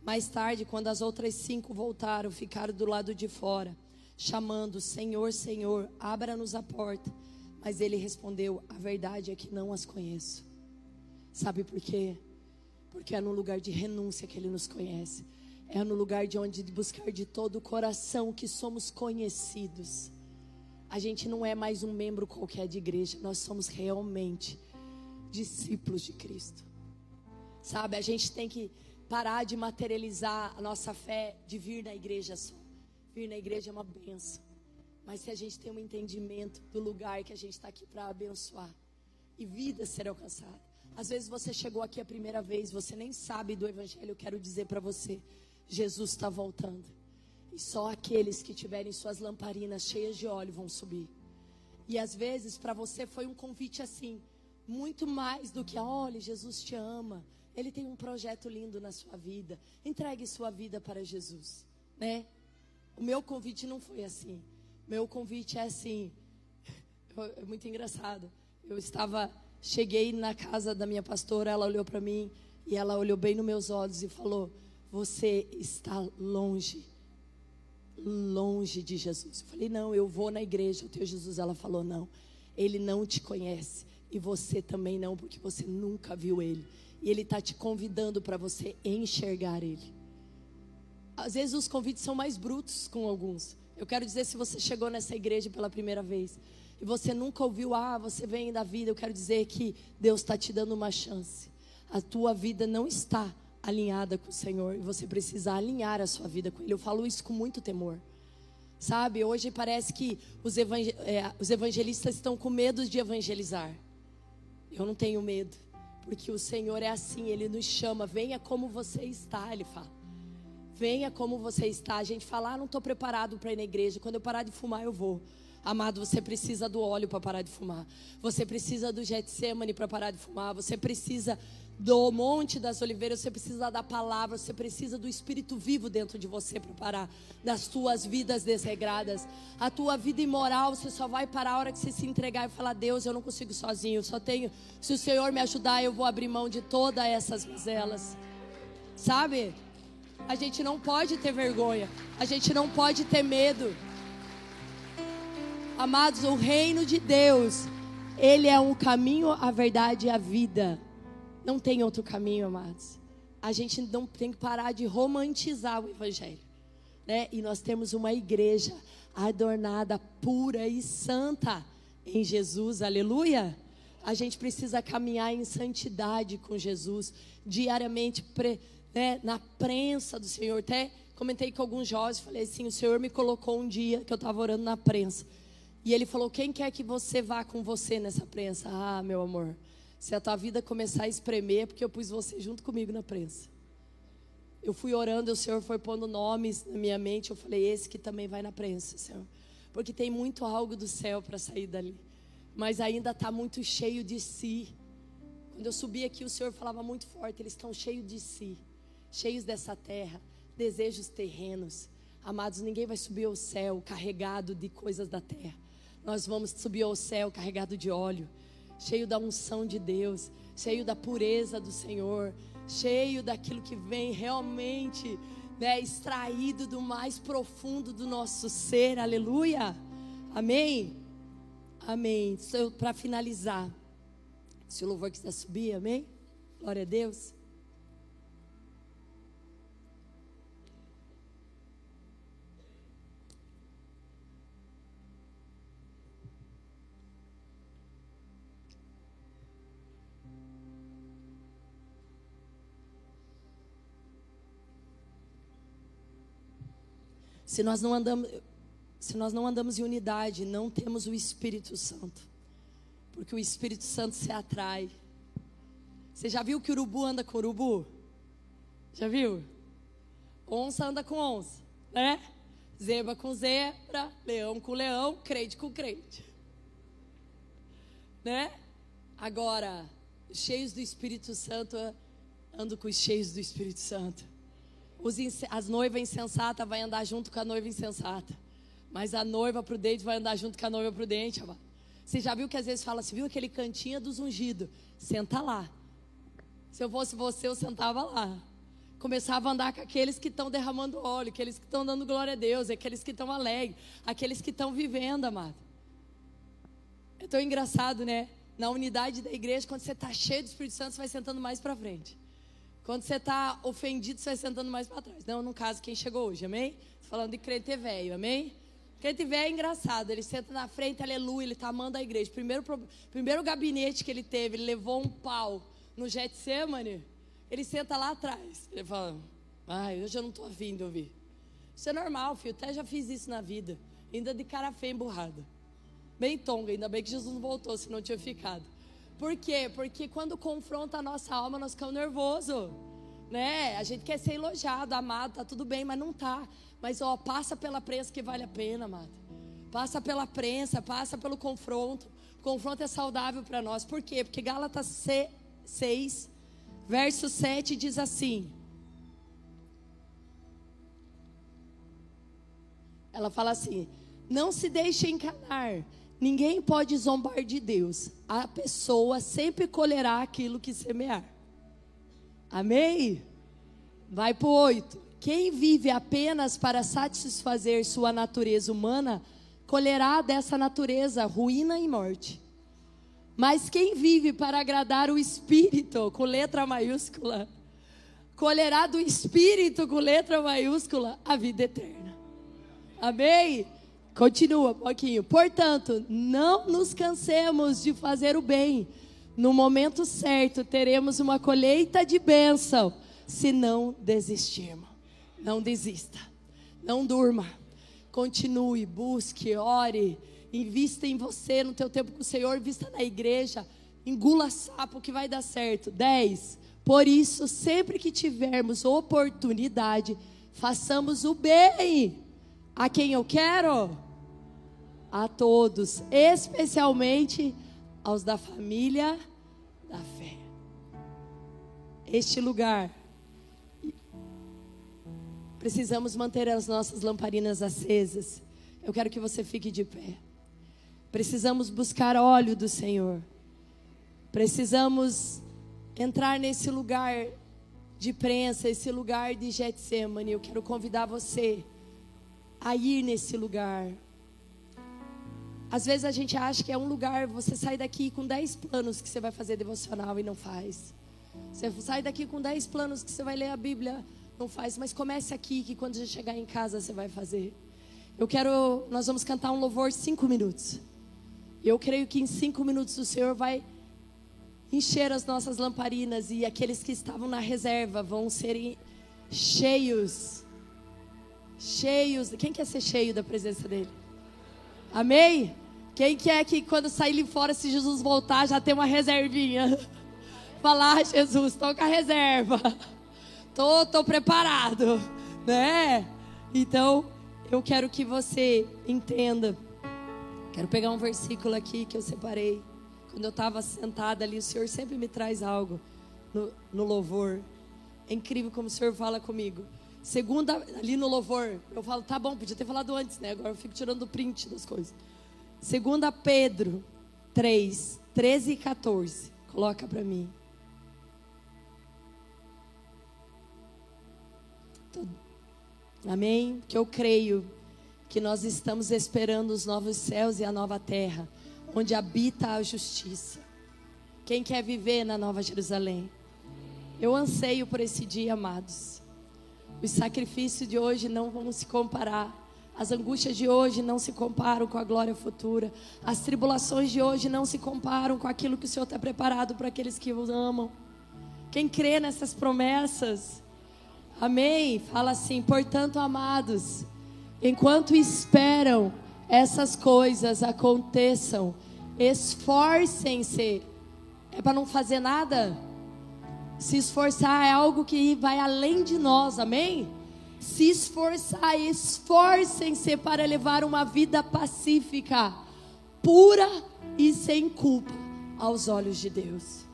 Mais tarde, quando as outras cinco voltaram, ficaram do lado de fora, chamando: Senhor, Senhor, abra-nos a porta. Mas ele respondeu: A verdade é que não as conheço. Sabe por quê? Porque é no lugar de renúncia que ele nos conhece. É no lugar de onde buscar de todo o coração que somos conhecidos. A gente não é mais um membro qualquer de igreja, nós somos realmente discípulos de Cristo. Sabe, a gente tem que parar de materializar a nossa fé de vir na igreja só. Vir na igreja é uma benção. Mas se a gente tem um entendimento do lugar que a gente está aqui para abençoar e vidas serão alcançadas. Às vezes você chegou aqui a primeira vez, você nem sabe do Evangelho. Eu quero dizer para você: Jesus está voltando. E só aqueles que tiverem suas lamparinas cheias de óleo vão subir. E às vezes para você foi um convite assim, muito mais do que, olha, Jesus te ama. Ele tem um projeto lindo na sua vida. Entregue sua vida para Jesus, né? O meu convite não foi assim. Meu convite é assim. É muito engraçado. Eu estava, cheguei na casa da minha pastora, ela olhou para mim e ela olhou bem nos meus olhos e falou: "Você está longe, longe de Jesus". Eu falei: "Não, eu vou na igreja, o teu Jesus". Ela falou: "Não, ele não te conhece e você também não, porque você nunca viu ele". E Ele está te convidando para você enxergar Ele. Às vezes os convites são mais brutos com alguns. Eu quero dizer, se você chegou nessa igreja pela primeira vez e você nunca ouviu, ah, você vem da vida, eu quero dizer que Deus está te dando uma chance. A tua vida não está alinhada com o Senhor e você precisa alinhar a sua vida com Ele. Eu falo isso com muito temor. Sabe, hoje parece que os, evangel é, os evangelistas estão com medo de evangelizar. Eu não tenho medo. Porque o Senhor é assim, Ele nos chama, venha como você está, Ele fala. Venha como você está. A gente fala, ah, não estou preparado para ir na igreja. Quando eu parar de fumar, eu vou. Amado, você precisa do óleo para parar de fumar. Você precisa do Getsemane para parar de fumar. Você precisa do Monte das Oliveiras, você precisa da palavra, você precisa do Espírito vivo dentro de você para parar das tuas vidas desregradas. A tua vida imoral, você só vai parar a hora que você se entregar e falar: Deus, eu não consigo sozinho, eu só tenho. Se o Senhor me ajudar, eu vou abrir mão de todas essas mazelas. Sabe? A gente não pode ter vergonha, a gente não pode ter medo. Amados, o reino de Deus, ele é um caminho, a verdade e a vida. Não tem outro caminho, amados. A gente não tem que parar de romantizar o Evangelho. Né? E nós temos uma igreja adornada, pura e santa em Jesus, aleluia. A gente precisa caminhar em santidade com Jesus, diariamente, pre, né, na prensa do Senhor. Até comentei com alguns jovens, falei assim: o Senhor me colocou um dia que eu estava orando na prensa. E ele falou: Quem quer que você vá com você nessa prensa? Ah, meu amor, se a tua vida começar a espremer, é porque eu pus você junto comigo na prensa. Eu fui orando, o Senhor foi pondo nomes na minha mente. Eu falei, esse que também vai na prensa, Senhor. Porque tem muito algo do céu para sair dali. Mas ainda está muito cheio de si. Quando eu subi aqui, o Senhor falava muito forte. Eles estão cheios de si, cheios dessa terra, desejos terrenos. Amados, ninguém vai subir ao céu carregado de coisas da terra. Nós vamos subir ao céu carregado de óleo cheio da unção de Deus, cheio da pureza do Senhor, cheio daquilo que vem realmente né, extraído do mais profundo do nosso ser, aleluia. Amém? Amém. Para finalizar, se o louvor quiser subir, amém? Glória a Deus. Se nós não andamos, se nós não andamos em unidade, não temos o Espírito Santo. Porque o Espírito Santo se atrai. Você já viu que urubu anda com urubu? Já viu? Onça anda com onça, né? Zebra com zebra, leão com leão, crente com crente. Né? Agora, cheios do Espírito Santo, ando com os cheios do Espírito Santo. Os, as noivas insensatas vai andar junto com a noiva insensata. Mas a noiva prudente vai andar junto com a noiva prudente, amado. Você já viu que às vezes fala, você viu aquele cantinho dos ungidos? Senta lá. Se eu fosse você, eu sentava lá. Começava a andar com aqueles que estão derramando óleo, aqueles que estão dando glória a Deus, aqueles que estão alegres, aqueles que estão vivendo, amado. É tão engraçado, né? Na unidade da igreja, quando você está cheio do Espírito Santo, você vai sentando mais para frente. Quando você está ofendido, você vai sentando mais para trás. Não, no caso, quem chegou hoje, amém? Falando de crente velho, amém? Crente velho é engraçado, ele senta na frente, aleluia, ele está amando a igreja. Primeiro, primeiro gabinete que ele teve, ele levou um pau no Getsemane. Ele senta lá atrás. Ele fala: Ai, hoje eu não estou afim de ouvir. Isso é normal, filho. Até já fiz isso na vida. Ainda de cara feia emburrada. Bem tonga, ainda bem que Jesus não voltou, senão tinha ficado. Por quê? Porque quando confronta a nossa alma, nós ficamos nervosos. Né? A gente quer ser elogiado, amado, tá tudo bem, mas não tá. Mas ó, passa pela prensa que vale a pena, amado. Passa pela prensa, passa pelo confronto. O confronto é saudável para nós. Por quê? Porque Gálatas 6, verso 7 diz assim: Ela fala assim: Não se deixe enganar. Ninguém pode zombar de Deus. A pessoa sempre colherá aquilo que semear. Amém? Vai para o 8. Quem vive apenas para satisfazer sua natureza humana, colherá dessa natureza ruína e morte. Mas quem vive para agradar o Espírito, com letra maiúscula, colherá do Espírito, com letra maiúscula, a vida eterna. Amém? Continua um pouquinho. Portanto, não nos cansemos de fazer o bem. No momento certo, teremos uma colheita de bênção, se não desistirmos. Não desista. Não durma. Continue, busque, ore, invista em você, no teu tempo com o Senhor, invista na igreja, engula sapo que vai dar certo. 10. Por isso, sempre que tivermos oportunidade, façamos o bem. A quem eu quero? A todos, especialmente aos da família da fé. Este lugar Precisamos manter as nossas lamparinas acesas. Eu quero que você fique de pé. Precisamos buscar óleo do Senhor. Precisamos entrar nesse lugar de prensa, esse lugar de Getsemane. Eu quero convidar você a ir nesse lugar. Às vezes a gente acha que é um lugar, você sai daqui com 10 planos que você vai fazer devocional e não faz. Você sai daqui com 10 planos que você vai ler a Bíblia não faz, mas comece aqui que quando você chegar em casa você vai fazer. Eu quero, nós vamos cantar um louvor cinco minutos. Eu creio que em cinco minutos o Senhor vai encher as nossas lamparinas e aqueles que estavam na reserva vão ser cheios, cheios. Quem quer ser cheio da presença dele? Amém? Quem quer que quando sair ali fora, se Jesus voltar, já tem uma reservinha? Falar, ah, Jesus, toca a reserva. Tô, tô preparado, né? Então, eu quero que você entenda. Quero pegar um versículo aqui que eu separei. Quando eu estava sentada ali, o Senhor sempre me traz algo no, no louvor. É incrível como o Senhor fala comigo. Segunda, ali no louvor, eu falo, tá bom, podia ter falado antes, né? Agora eu fico tirando o print das coisas. Segunda Pedro 3, 13 e 14. Coloca para mim. Amém? Que eu creio que nós estamos esperando os novos céus e a nova terra, onde habita a justiça. Quem quer viver na Nova Jerusalém? Eu anseio por esse dia, amados. Os sacrifícios de hoje não vão se comparar. As angústias de hoje não se comparam com a glória futura. As tribulações de hoje não se comparam com aquilo que o Senhor está preparado para aqueles que o amam. Quem crê nessas promessas, Amém? Fala assim: portanto, amados, enquanto esperam essas coisas aconteçam, esforcem-se. É para não fazer nada? Se esforçar é algo que vai além de nós, amém? Se esforçar, esforcem-se para levar uma vida pacífica, pura e sem culpa aos olhos de Deus.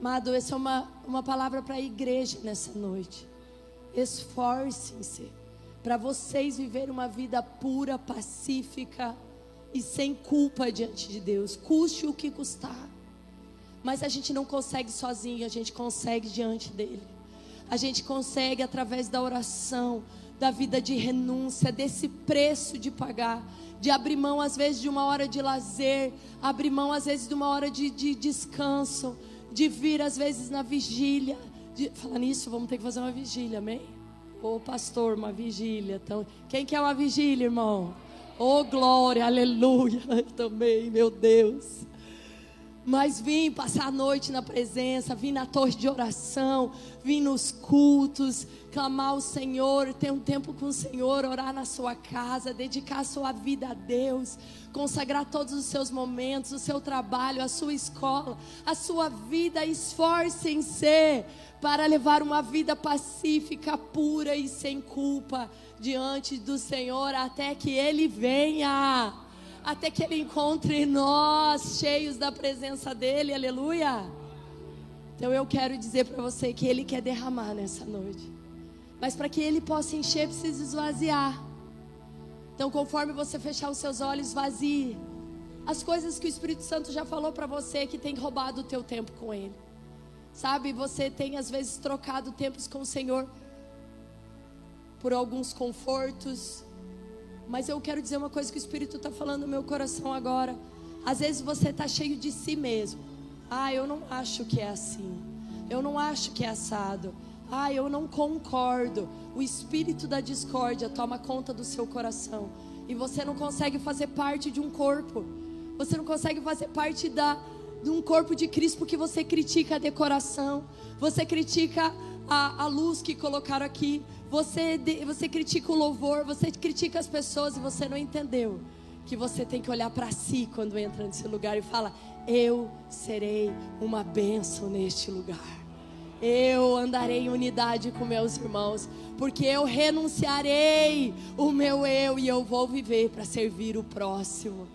Amado, essa é uma, uma palavra para a igreja nessa noite. Esforcem-se para vocês viverem uma vida pura, pacífica e sem culpa diante de Deus, custe o que custar. Mas a gente não consegue sozinho, a gente consegue diante dele. A gente consegue através da oração, da vida de renúncia, desse preço de pagar, de abrir mão às vezes de uma hora de lazer, abrir mão às vezes de uma hora de, de descanso de vir às vezes na vigília. De, falar nisso, vamos ter que fazer uma vigília, amém? Ô pastor, uma vigília. Então, quem quer uma vigília, irmão? Ô glória, aleluia. também, meu Deus. Mas vim passar a noite na presença, vim na torre de oração, vim nos cultos, clamar ao Senhor, ter um tempo com o Senhor, orar na sua casa, dedicar a sua vida a Deus, consagrar todos os seus momentos, o seu trabalho, a sua escola, a sua vida. Esforcem-se para levar uma vida pacífica, pura e sem culpa diante do Senhor até que Ele venha até que Ele encontre nós cheios da presença dEle, aleluia. Então eu quero dizer para você que Ele quer derramar nessa noite, mas para que Ele possa encher, precisa esvaziar. Então, conforme você fechar os seus olhos, vazie as coisas que o Espírito Santo já falou para você que tem roubado o teu tempo com Ele. Sabe, você tem às vezes trocado tempos com o Senhor por alguns confortos, mas eu quero dizer uma coisa que o Espírito está falando no meu coração agora. Às vezes você está cheio de si mesmo. Ah, eu não acho que é assim. Eu não acho que é assado. Ah, eu não concordo. O espírito da discórdia toma conta do seu coração. E você não consegue fazer parte de um corpo. Você não consegue fazer parte da, de um corpo de Cristo porque você critica a decoração. Você critica a, a luz que colocaram aqui. Você, você critica o louvor, você critica as pessoas e você não entendeu que você tem que olhar para si quando entra nesse lugar e fala: Eu serei uma bênção neste lugar. Eu andarei em unidade com meus irmãos, porque eu renunciarei o meu eu e eu vou viver para servir o próximo.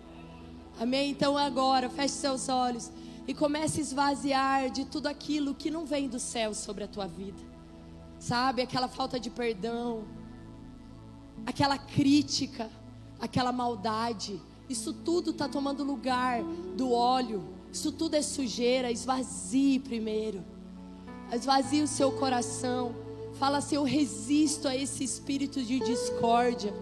Amém? Então agora, feche seus olhos e comece a esvaziar de tudo aquilo que não vem do céu sobre a tua vida sabe? Aquela falta de perdão, aquela crítica, aquela maldade. Isso tudo está tomando lugar do óleo. Isso tudo é sujeira. Esvazie primeiro. Esvazie o seu coração. Fala assim: Eu resisto a esse espírito de discórdia.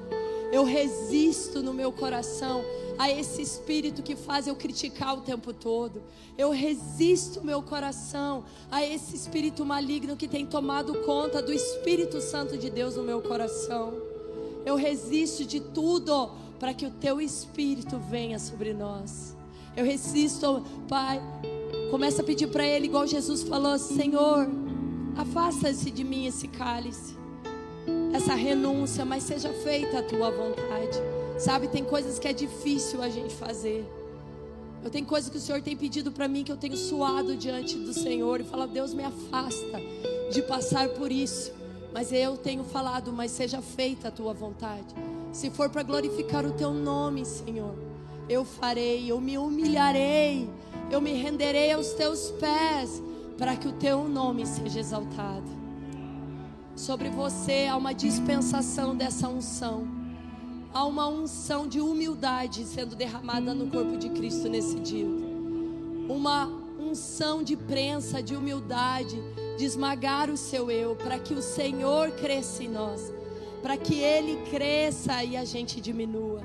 Eu resisto no meu coração a esse espírito que faz eu criticar o tempo todo. Eu resisto meu coração a esse espírito maligno que tem tomado conta do Espírito Santo de Deus no meu coração. Eu resisto de tudo para que o teu espírito venha sobre nós. Eu resisto, Pai. Começa a pedir para ele igual Jesus falou: Senhor, afasta-se de mim esse cálice. Essa renúncia, mas seja feita a tua vontade. Sabe, tem coisas que é difícil a gente fazer. Eu tenho coisas que o Senhor tem pedido para mim que eu tenho suado diante do Senhor e fala: Deus me afasta de passar por isso. Mas eu tenho falado, mas seja feita a tua vontade. Se for para glorificar o teu nome, Senhor, eu farei, eu me humilharei, eu me renderei aos teus pés, para que o teu nome seja exaltado. Sobre você há uma dispensação dessa unção há uma unção de humildade sendo derramada no corpo de Cristo nesse dia. Uma unção de prensa, de humildade, de esmagar o seu eu, para que o Senhor cresça em nós, para que Ele cresça e a gente diminua,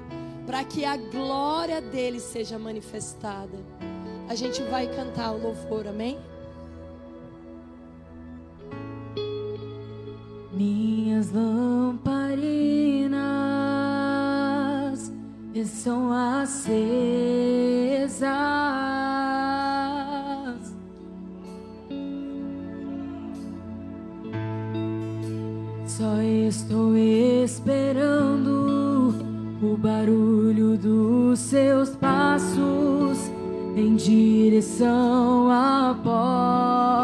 para que a glória dele seja manifestada. A gente vai cantar o louvor, amém? Lamparinas estão acesas. Só estou esperando o barulho dos seus passos em direção à porta.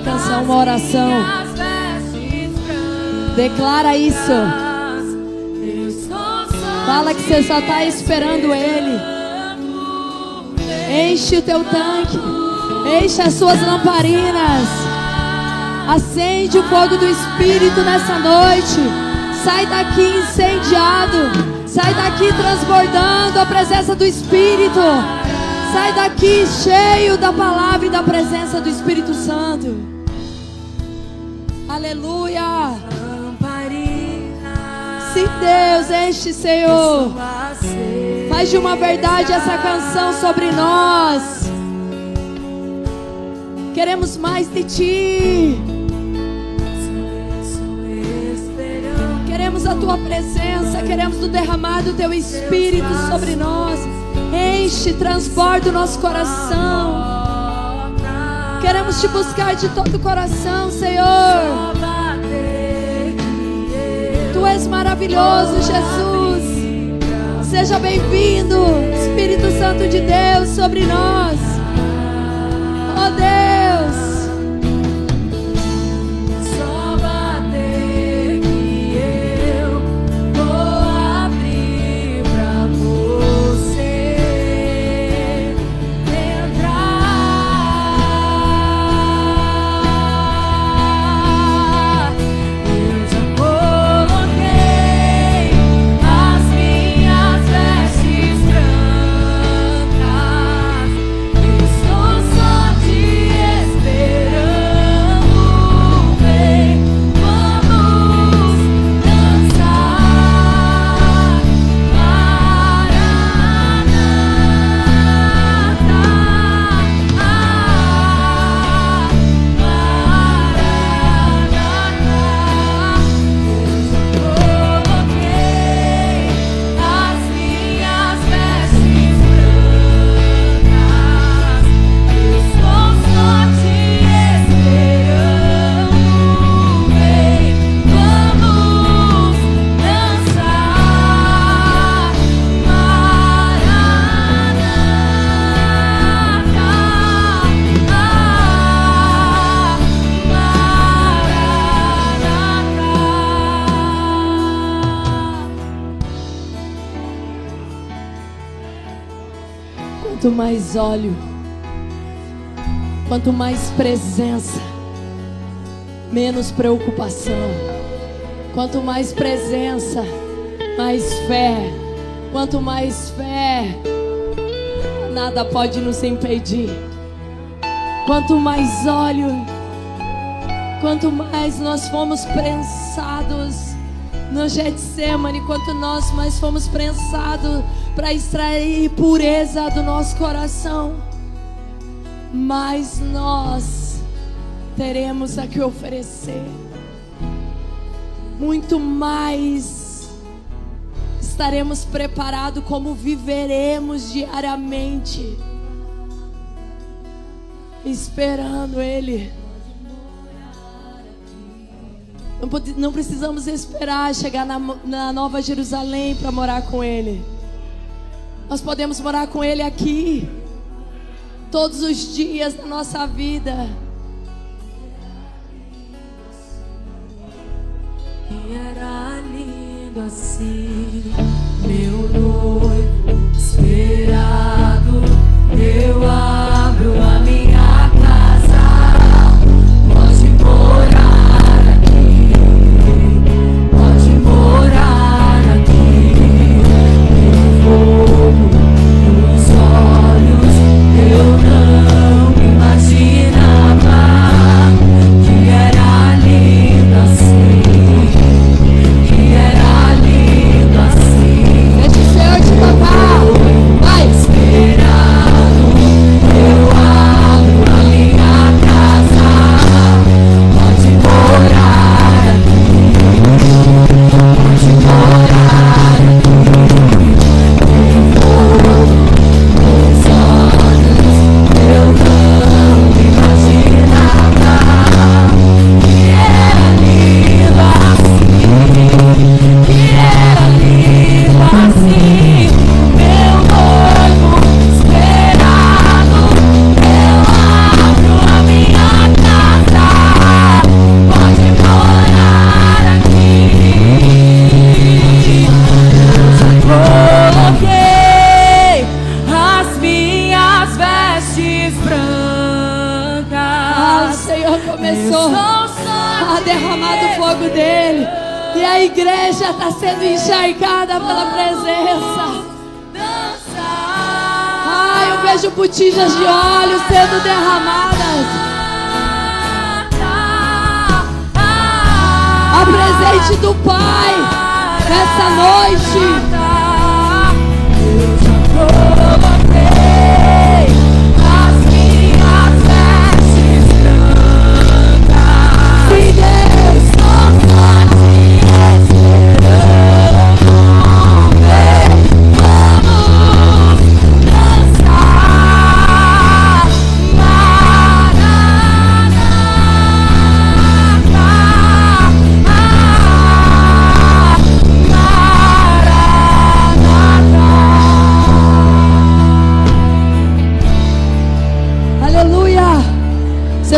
Canção uma oração. Declara isso. Fala que você só está esperando Ele. Enche o teu tanque. Enche as suas lamparinas. Acende o fogo do Espírito nessa noite. Sai daqui incendiado. Sai daqui transbordando a presença do Espírito. Sai daqui cheio da palavra e da presença do Espírito Santo. Aleluia. Sim, Deus, enche, Senhor. Faz de uma verdade essa canção sobre nós. Queremos mais de Ti. Queremos a Tua presença. Queremos o derramar do Teu Espírito sobre nós. Enche, transborda o nosso coração. Queremos te buscar de todo o coração, Senhor. Tu és maravilhoso, Jesus. Seja bem-vindo, Espírito Santo de Deus, sobre nós. Óleo, quanto mais presença, menos preocupação. Quanto mais presença, mais fé. Quanto mais fé, nada pode nos impedir. Quanto mais óleo, quanto mais nós fomos prensados no Getsemane, quanto nós mais fomos prensados para extrair pureza do nosso coração, mas nós teremos a que oferecer muito mais. Estaremos preparados como viveremos diariamente, esperando Ele. Não precisamos esperar chegar na, na Nova Jerusalém para morar com Ele. Nós podemos morar com Ele aqui, todos os dias da nossa vida. E era lindo assim, meu noivo esperado. Eu abro Senhor começou a derramar do fogo dele. E a igreja está sendo encharcada pela presença. Ai, eu vejo botijas de óleo sendo derramadas. Apresente do Pai nessa noite.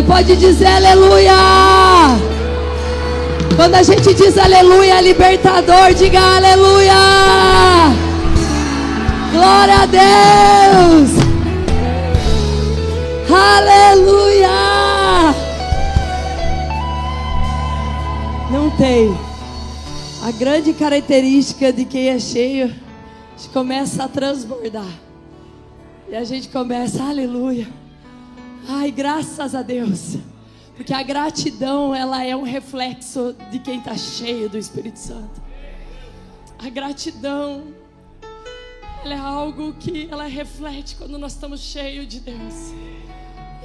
Pode dizer aleluia. Quando a gente diz aleluia, libertador, diga aleluia. Glória a Deus. Aleluia. Não tem. A grande característica de quem é cheio, a gente começa a transbordar. E a gente começa, aleluia. Ai, graças a Deus. Porque a gratidão, ela é um reflexo de quem está cheio do Espírito Santo. A gratidão, ela é algo que ela reflete quando nós estamos cheios de Deus.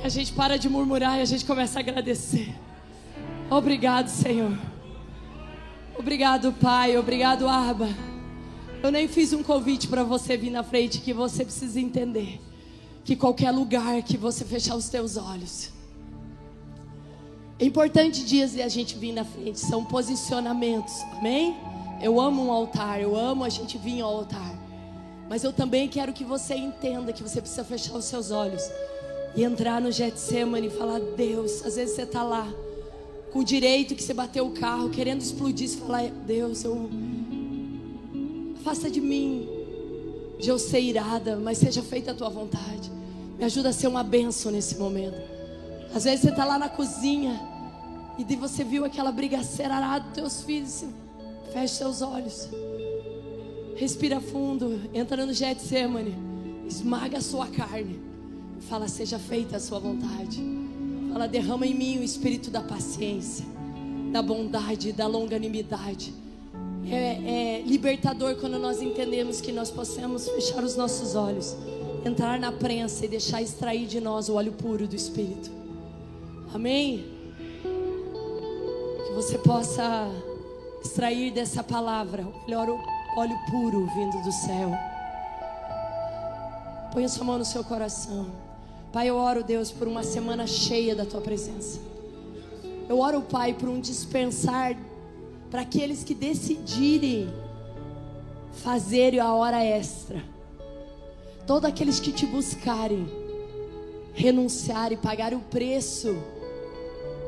E a gente para de murmurar e a gente começa a agradecer. Obrigado, Senhor. Obrigado, Pai. Obrigado, Arba. Eu nem fiz um convite para você vir na frente que você precisa entender que qualquer lugar que você fechar os teus olhos. É importante dias e a gente vir na frente, são posicionamentos, amém? Eu amo um altar, eu amo a gente vir ao altar. Mas eu também quero que você entenda que você precisa fechar os seus olhos e entrar no Getsemane e falar: Deus, às vezes você está lá com o direito que você bateu o carro, querendo explodir, você fala: Deus, eu afasta de mim de eu ser irada, mas seja feita a tua vontade. Me ajuda a ser uma benção nesse momento. Às vezes você está lá na cozinha e você viu aquela brigaceira arada dos teus filhos. Feche seus olhos. Respira fundo. Entra no Getsemane. Esmaga a sua carne. Fala, seja feita a sua vontade. Fala, derrama em mim o espírito da paciência, da bondade, da longanimidade. É, é libertador quando nós entendemos que nós possamos fechar os nossos olhos entrar na prensa e deixar extrair de nós o óleo puro do Espírito. Amém? Que você possa extrair dessa palavra o melhor óleo puro vindo do céu. Põe sua mão no seu coração. Pai, eu oro, Deus, por uma semana cheia da tua presença. Eu oro, Pai, por um dispensar para aqueles que decidirem fazer a hora extra Todos aqueles que te buscarem, renunciar e pagar o preço,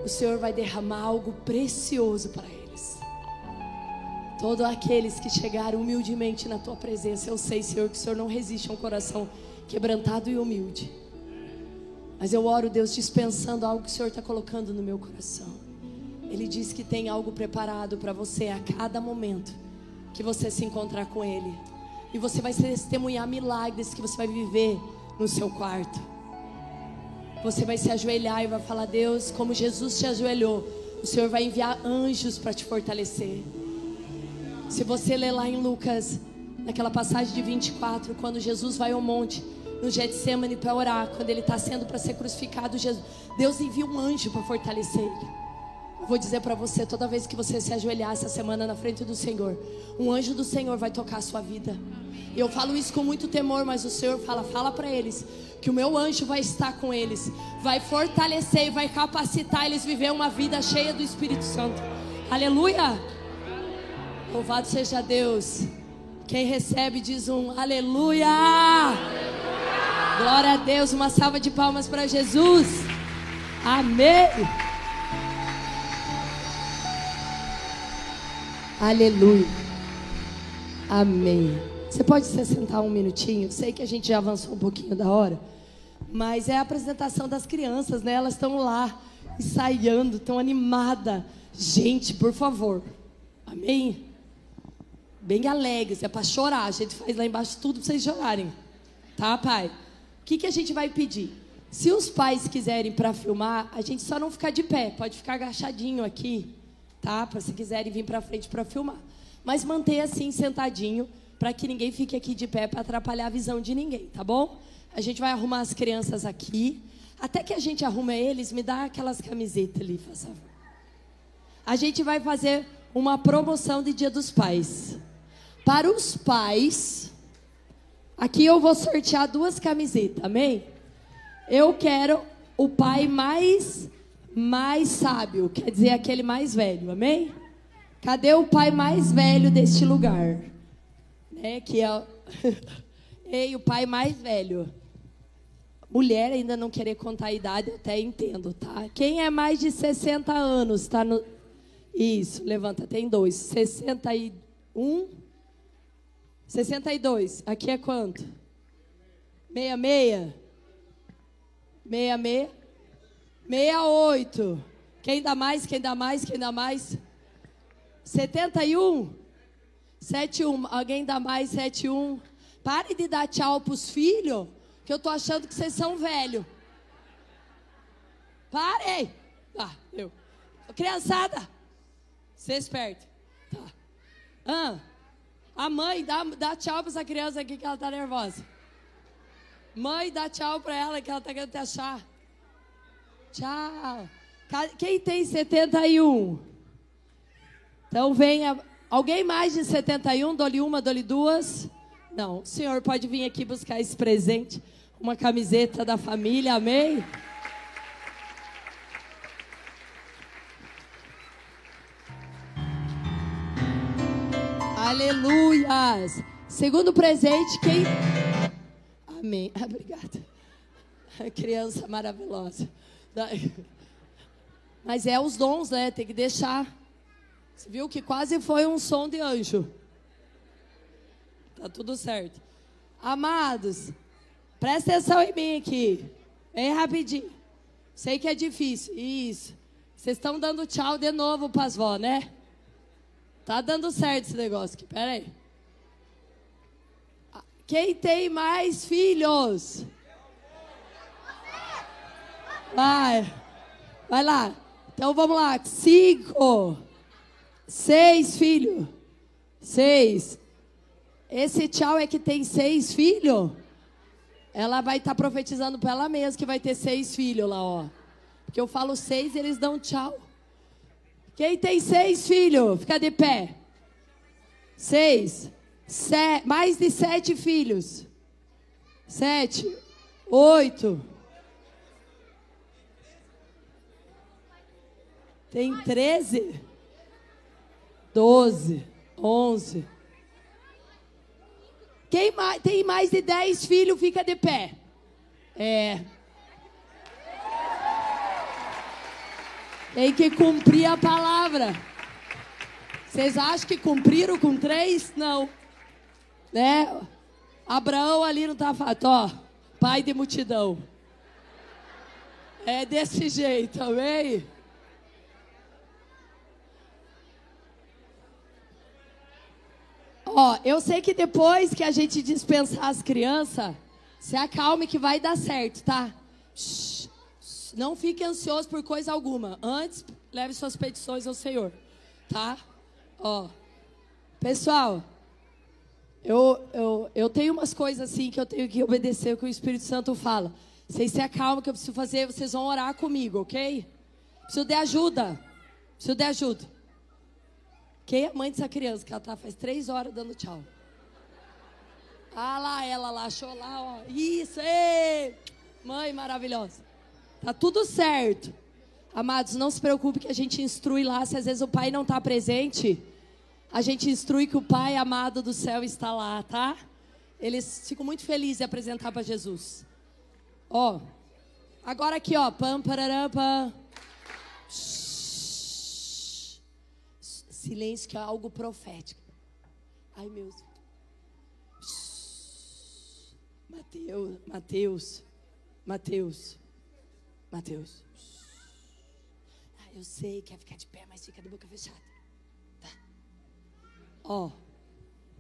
o Senhor vai derramar algo precioso para eles. Todos aqueles que chegaram humildemente na tua presença, eu sei, Senhor, que o Senhor não resiste a um coração quebrantado e humilde. Mas eu oro, Deus, dispensando algo que o Senhor está colocando no meu coração. Ele diz que tem algo preparado para você a cada momento que você se encontrar com Ele. E você vai testemunhar milagres que você vai viver no seu quarto. Você vai se ajoelhar e vai falar: Deus, como Jesus te ajoelhou, o Senhor vai enviar anjos para te fortalecer. Se você ler lá em Lucas, naquela passagem de 24, quando Jesus vai ao monte, no Getsemane para orar, quando ele está sendo para ser crucificado, Jesus, Deus envia um anjo para fortalecer ele. Vou dizer para você, toda vez que você se ajoelhar essa semana na frente do Senhor, um anjo do Senhor vai tocar a sua vida. Eu falo isso com muito temor, mas o Senhor fala, fala para eles que o meu anjo vai estar com eles, vai fortalecer e vai capacitar eles viver uma vida cheia do Espírito Santo. Aleluia! Louvado seja Deus. Quem recebe diz um aleluia. aleluia. Glória a Deus, uma salva de palmas para Jesus. Amém. Aleluia. Amém. Você pode se sentar um minutinho? Sei que a gente já avançou um pouquinho da hora, mas é a apresentação das crianças, né? Elas estão lá ensaiando, estão animadas. Gente, por favor. Amém. bem alegres, é para chorar. A gente faz lá embaixo tudo para vocês chorarem. Tá, pai? O que, que a gente vai pedir? Se os pais quiserem para filmar, a gente só não ficar de pé, pode ficar agachadinho aqui, tá? Para se quiserem vir para frente para filmar. Mas manter assim sentadinho, para que ninguém fique aqui de pé para atrapalhar a visão de ninguém, tá bom? A gente vai arrumar as crianças aqui. Até que a gente arruma eles, me dá aquelas camisetas ali, por favor. A gente vai fazer uma promoção de Dia dos Pais. Para os pais, aqui eu vou sortear duas camisetas, amém? Eu quero o pai mais mais sábio, quer dizer, aquele mais velho, amém? Cadê o pai mais velho deste lugar? É que é Ei, o pai mais velho. Mulher ainda não querer contar a idade, eu até entendo, tá? Quem é mais de 60 anos, tá no Isso, levanta, tem dois. 61 62. Aqui é quanto? Meia meia. Meia meia. Meia oito. Quem dá mais? Quem dá mais? Quem dá mais? 71? 71. Alguém dá mais? 71. Pare de dar tchau pros filhos, que eu tô achando que vocês são velhos. Parei. Tá, eu. Criançada, ser esperto. Tá. Ah, a mãe, dá, dá tchau pra essa criança aqui que ela tá nervosa. Mãe, dá tchau pra ela que ela tá querendo te achar. Tchau. Quem tem 71? Então venha. Alguém mais de 71? Dole uma, dole duas. Não, o senhor pode vir aqui buscar esse presente. Uma camiseta da família, amém? Aleluias. Segundo presente, quem. Amém. Obrigada. Criança maravilhosa. Mas é os dons, né? Tem que deixar. Você viu que quase foi um som de anjo. Tá tudo certo. Amados, presta atenção em mim aqui. Bem rapidinho. Sei que é difícil. Isso. Vocês estão dando tchau de novo para as vó, né? Tá dando certo esse negócio aqui. Pera aí. Quem tem mais filhos? Vai. Vai lá. Então vamos lá. Cinco. Seis filhos. Seis. Esse tchau é que tem seis filhos. Ela vai estar tá profetizando para ela mesma que vai ter seis filhos lá, ó. Porque eu falo seis, eles dão tchau. Quem tem seis filhos, fica de pé. Seis. Se, mais de sete filhos. Sete. Oito. Tem treze. Doze. Onze. Quem mais, tem mais de dez filhos, fica de pé. É. Tem que cumprir a palavra. Vocês acham que cumpriram com três? Não. Né? Abraão ali não está falando, ó, pai de multidão. É desse jeito, amém? Ó, eu sei que depois que a gente dispensar as crianças, se acalme que vai dar certo, tá? Shhh, não fique ansioso por coisa alguma. Antes, leve suas petições ao Senhor, tá? Ó, pessoal, eu, eu, eu tenho umas coisas assim que eu tenho que obedecer o que o Espírito Santo fala. Vocês se acalmam que eu preciso fazer, vocês vão orar comigo, ok? Preciso de ajuda. Preciso de ajuda. Quem é mãe dessa criança que ela tá faz três horas dando tchau? Ah lá, ela lá, achou lá, ó. Isso, ei! Mãe maravilhosa. Tá tudo certo. Amados, não se preocupe que a gente instrui lá. Se às vezes o pai não está presente, a gente instrui que o pai amado do céu está lá, tá? Eles ficam muito felizes de apresentar para Jesus. Ó, agora aqui, ó. Pam, pararam, pam. Silêncio que é algo profético. Ai, meu Mateus, Mateus, Mateus, Mateus. Ah, eu sei, quer ficar de pé, mas fica de boca fechada. Tá? Ó,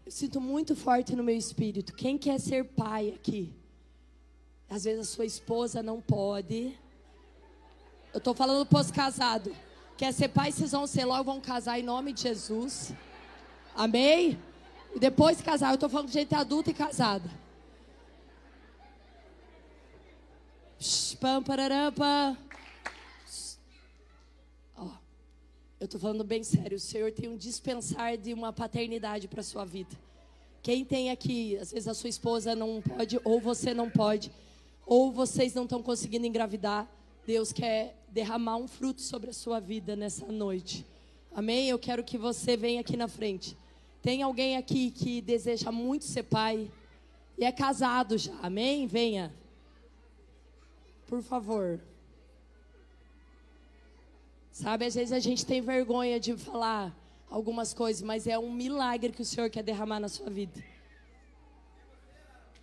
Eu sinto muito forte no meu espírito. Quem quer ser pai aqui? Às vezes a sua esposa não pode. Eu tô falando pós-casado. Quer ser pai, vocês vão ser logo, vão casar em nome de Jesus. Amém? E depois casar. Eu tô falando de gente adulta e casada. Pam, pararam, pam. Ó, eu tô falando bem sério. O Senhor tem um dispensar de uma paternidade para sua vida. Quem tem aqui, às vezes a sua esposa não pode, ou você não pode, ou vocês não estão conseguindo engravidar. Deus quer derramar um fruto sobre a sua vida nessa noite. Amém? Eu quero que você venha aqui na frente. Tem alguém aqui que deseja muito ser pai e é casado já. Amém? Venha. Por favor. Sabe, às vezes a gente tem vergonha de falar algumas coisas, mas é um milagre que o Senhor quer derramar na sua vida.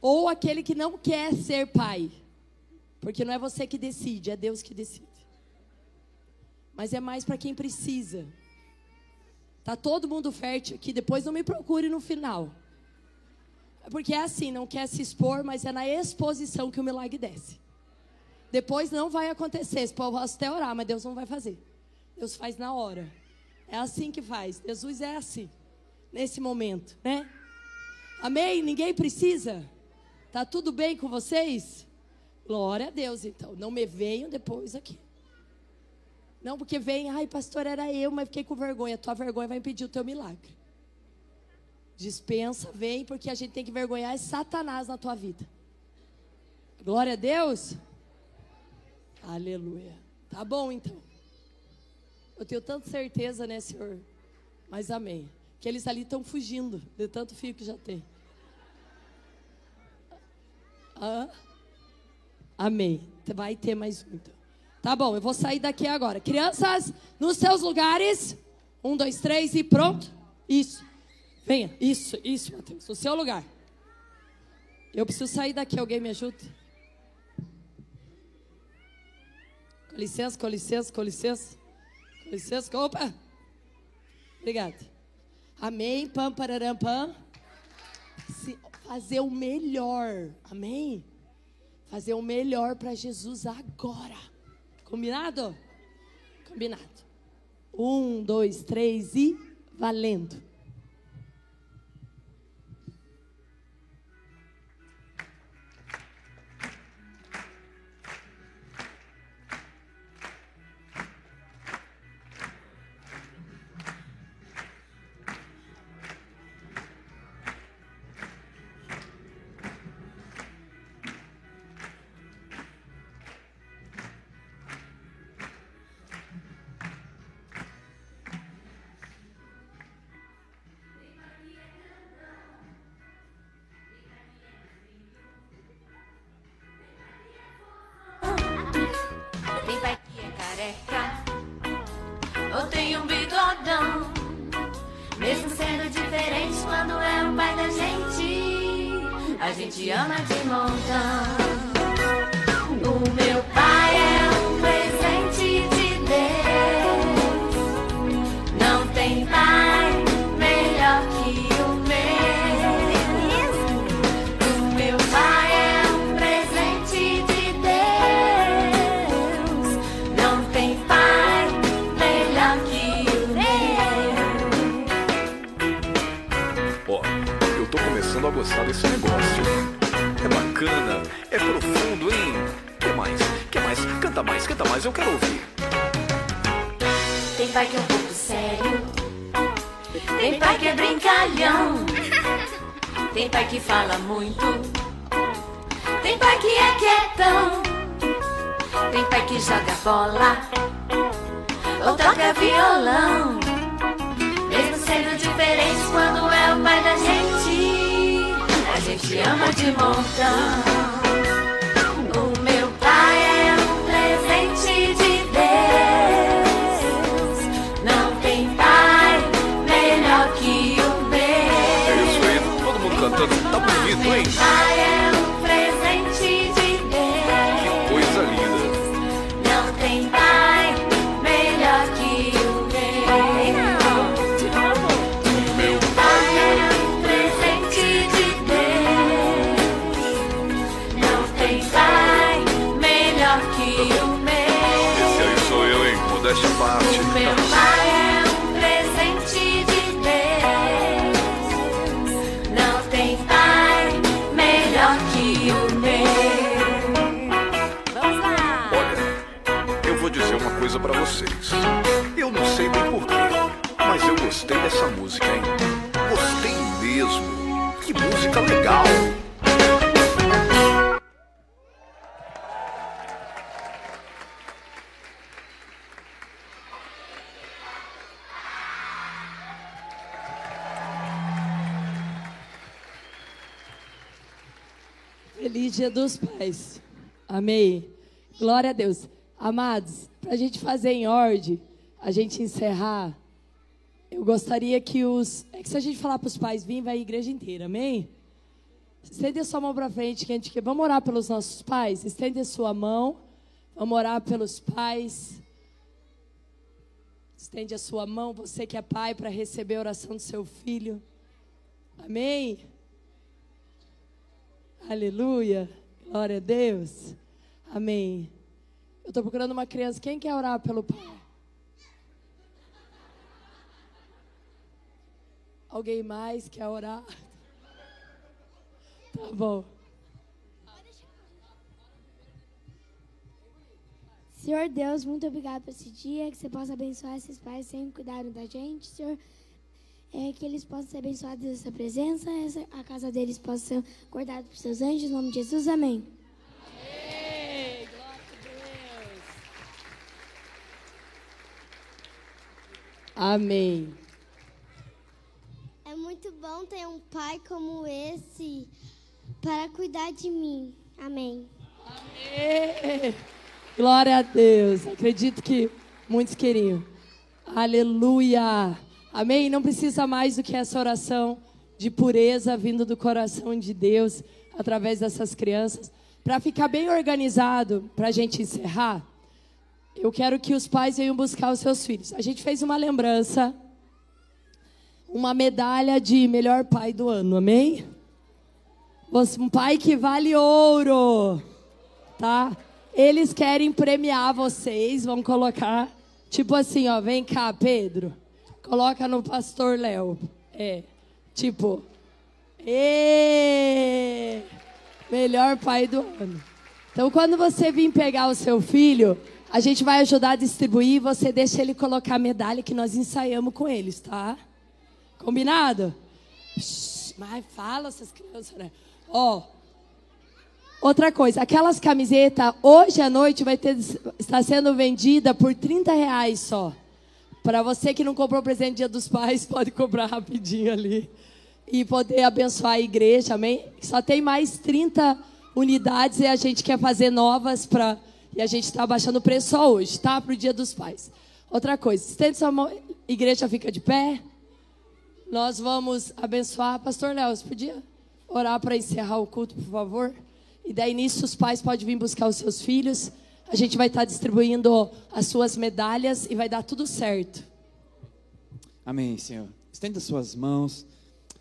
Ou aquele que não quer ser pai. Porque não é você que decide, é Deus que decide. Mas é mais para quem precisa. Tá todo mundo fértil aqui, depois não me procure no final. Porque é assim, não quer se expor, mas é na exposição que o milagre desce. Depois não vai acontecer. Esse povo posso até orar, mas Deus não vai fazer. Deus faz na hora. É assim que faz. Jesus é assim. Nesse momento, né? Amém? Ninguém precisa? Tá tudo bem com vocês? Glória a Deus, então. Não me venham depois aqui. Não, porque vem, ai, pastor, era eu, mas fiquei com vergonha. Tua vergonha vai impedir o teu milagre. Dispensa, vem, porque a gente tem que vergonhar é Satanás na tua vida. Glória a Deus. Aleluia. Tá bom, então. Eu tenho tanta certeza, né, Senhor? Mas amém. Que eles ali estão fugindo de tanto fio que já tem. Ah, amém. Vai ter mais um, então. Tá bom, eu vou sair daqui agora. Crianças, nos seus lugares. Um, dois, três e pronto. Isso. Venha. Isso, isso, Mateus. No seu lugar. Eu preciso sair daqui. Alguém me ajuda? Com licença, com licença, com licença. Com licença, opa. Obrigada. Amém. Pam, pararam, pam. Se, fazer o melhor. Amém. Fazer o melhor para Jesus agora. Combinado? Combinado. Um, dois, três e valendo. Tem pai que fala muito. Tem pai que é quietão. Tem pai que joga bola. Ou toca violão. Mesmo sendo diferente quando é o pai da gente. A gente ama de montão. I Dia dos Pais. Amém. Glória a Deus. Amados, para a gente fazer em ordem, a gente encerrar, eu gostaria que os. É que se a gente falar para os pais virem, vai a igreja inteira, amém? Estende a sua mão para frente, que a gente quer. Vamos orar pelos nossos pais? Estende a sua mão. Vamos orar pelos pais. Estende a sua mão, você que é pai, para receber a oração do seu filho. Amém? Aleluia. Glória a Deus. Amém. Eu estou procurando uma criança. Quem quer orar pelo pai? Alguém mais quer orar? Tá bom. Senhor Deus, muito obrigado por esse dia, que você possa abençoar esses pais sempre cuidaram da gente, Senhor. É, que eles possam ser abençoados dessa presença, essa, a casa deles possa ser guardada por seus anjos, em nome de Jesus, amém. Ei, glória a Deus. Amém. É muito bom ter um pai como esse para cuidar de mim. Amém. Amém. Glória a Deus. Acredito que muitos queriam. Aleluia. Amém. Não precisa mais do que essa oração de pureza vindo do coração de Deus através dessas crianças. Para ficar bem organizado, para a gente encerrar, eu quero que os pais venham buscar os seus filhos. A gente fez uma lembrança, uma medalha de melhor pai do ano, amém? Um pai que vale ouro, tá? Eles querem premiar vocês, vão colocar, tipo assim, ó, vem cá, Pedro, coloca no pastor Léo. É, tipo, ê, melhor pai do ano. Então, quando você vir pegar o seu filho, a gente vai ajudar a distribuir, você deixa ele colocar a medalha que nós ensaiamos com eles, tá? Combinado? Shhh, mas fala essas crianças, né? Ó, outra coisa, aquelas camisetas, hoje à noite vai ter, está sendo vendida por 30 reais só. Para você que não comprou presente Dia dos Pais, pode comprar rapidinho ali. E poder abençoar a igreja, amém? Só tem mais 30 unidades e a gente quer fazer novas para. E a gente está baixando o preço só hoje, tá? Para o Dia dos Pais. Outra coisa, estende sua mão, igreja fica de pé. Nós vamos abençoar. Pastor Léo, você podia orar para encerrar o culto, por favor? E daí nisso os pais podem vir buscar os seus filhos. A gente vai estar distribuindo as suas medalhas e vai dar tudo certo. Amém, Senhor. Estenda suas mãos.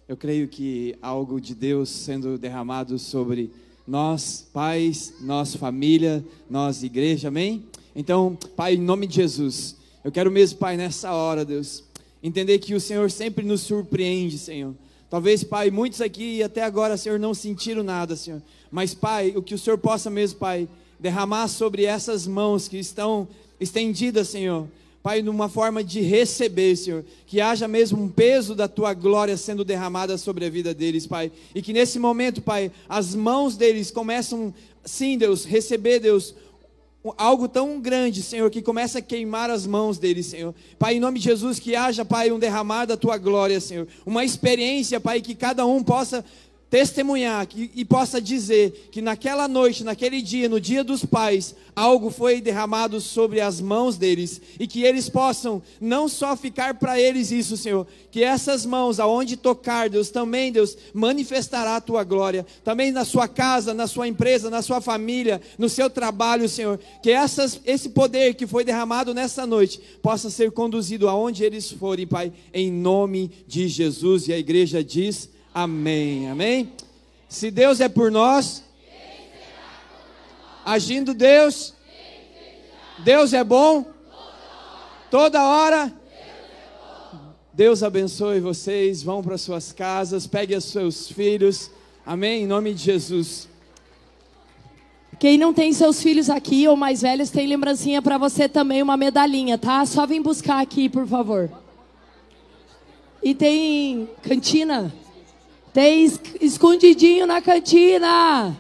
Eu creio que algo de Deus sendo derramado sobre nós, pais, nossa família, nós, igreja, amém? Então, Pai, em nome de Jesus, eu quero mesmo, Pai, nessa hora, Deus, entender que o Senhor sempre nos surpreende, Senhor. Talvez, Pai, muitos aqui até agora, Senhor, não sentiram nada, Senhor. Mas, Pai, o que o Senhor possa mesmo, Pai, derramar sobre essas mãos que estão estendidas, Senhor. Pai, numa forma de receber, Senhor, que haja mesmo um peso da tua glória sendo derramada sobre a vida deles, Pai, e que nesse momento, Pai, as mãos deles começam, sim, Deus, receber, Deus, algo tão grande, Senhor, que começa a queimar as mãos deles, Senhor. Pai, em nome de Jesus, que haja, Pai, um derramar da tua glória, Senhor. Uma experiência, Pai, que cada um possa testemunhar que, e possa dizer que naquela noite, naquele dia, no dia dos pais, algo foi derramado sobre as mãos deles e que eles possam não só ficar para eles isso, Senhor, que essas mãos, aonde tocar, Deus, também, Deus, manifestará a tua glória, também na sua casa, na sua empresa, na sua família, no seu trabalho, Senhor, que essas, esse poder que foi derramado nessa noite possa ser conduzido aonde eles forem, Pai, em nome de Jesus. E a igreja diz. Amém, amém. Se Deus é por nós, agindo Deus, Deus é bom, toda hora. Deus abençoe vocês, vão para suas casas, pegue os seus filhos, amém, em nome de Jesus. Quem não tem seus filhos aqui ou mais velhos, tem lembrancinha para você também, uma medalhinha, tá? Só vem buscar aqui, por favor. E tem cantina? Tem escondidinho na cantina.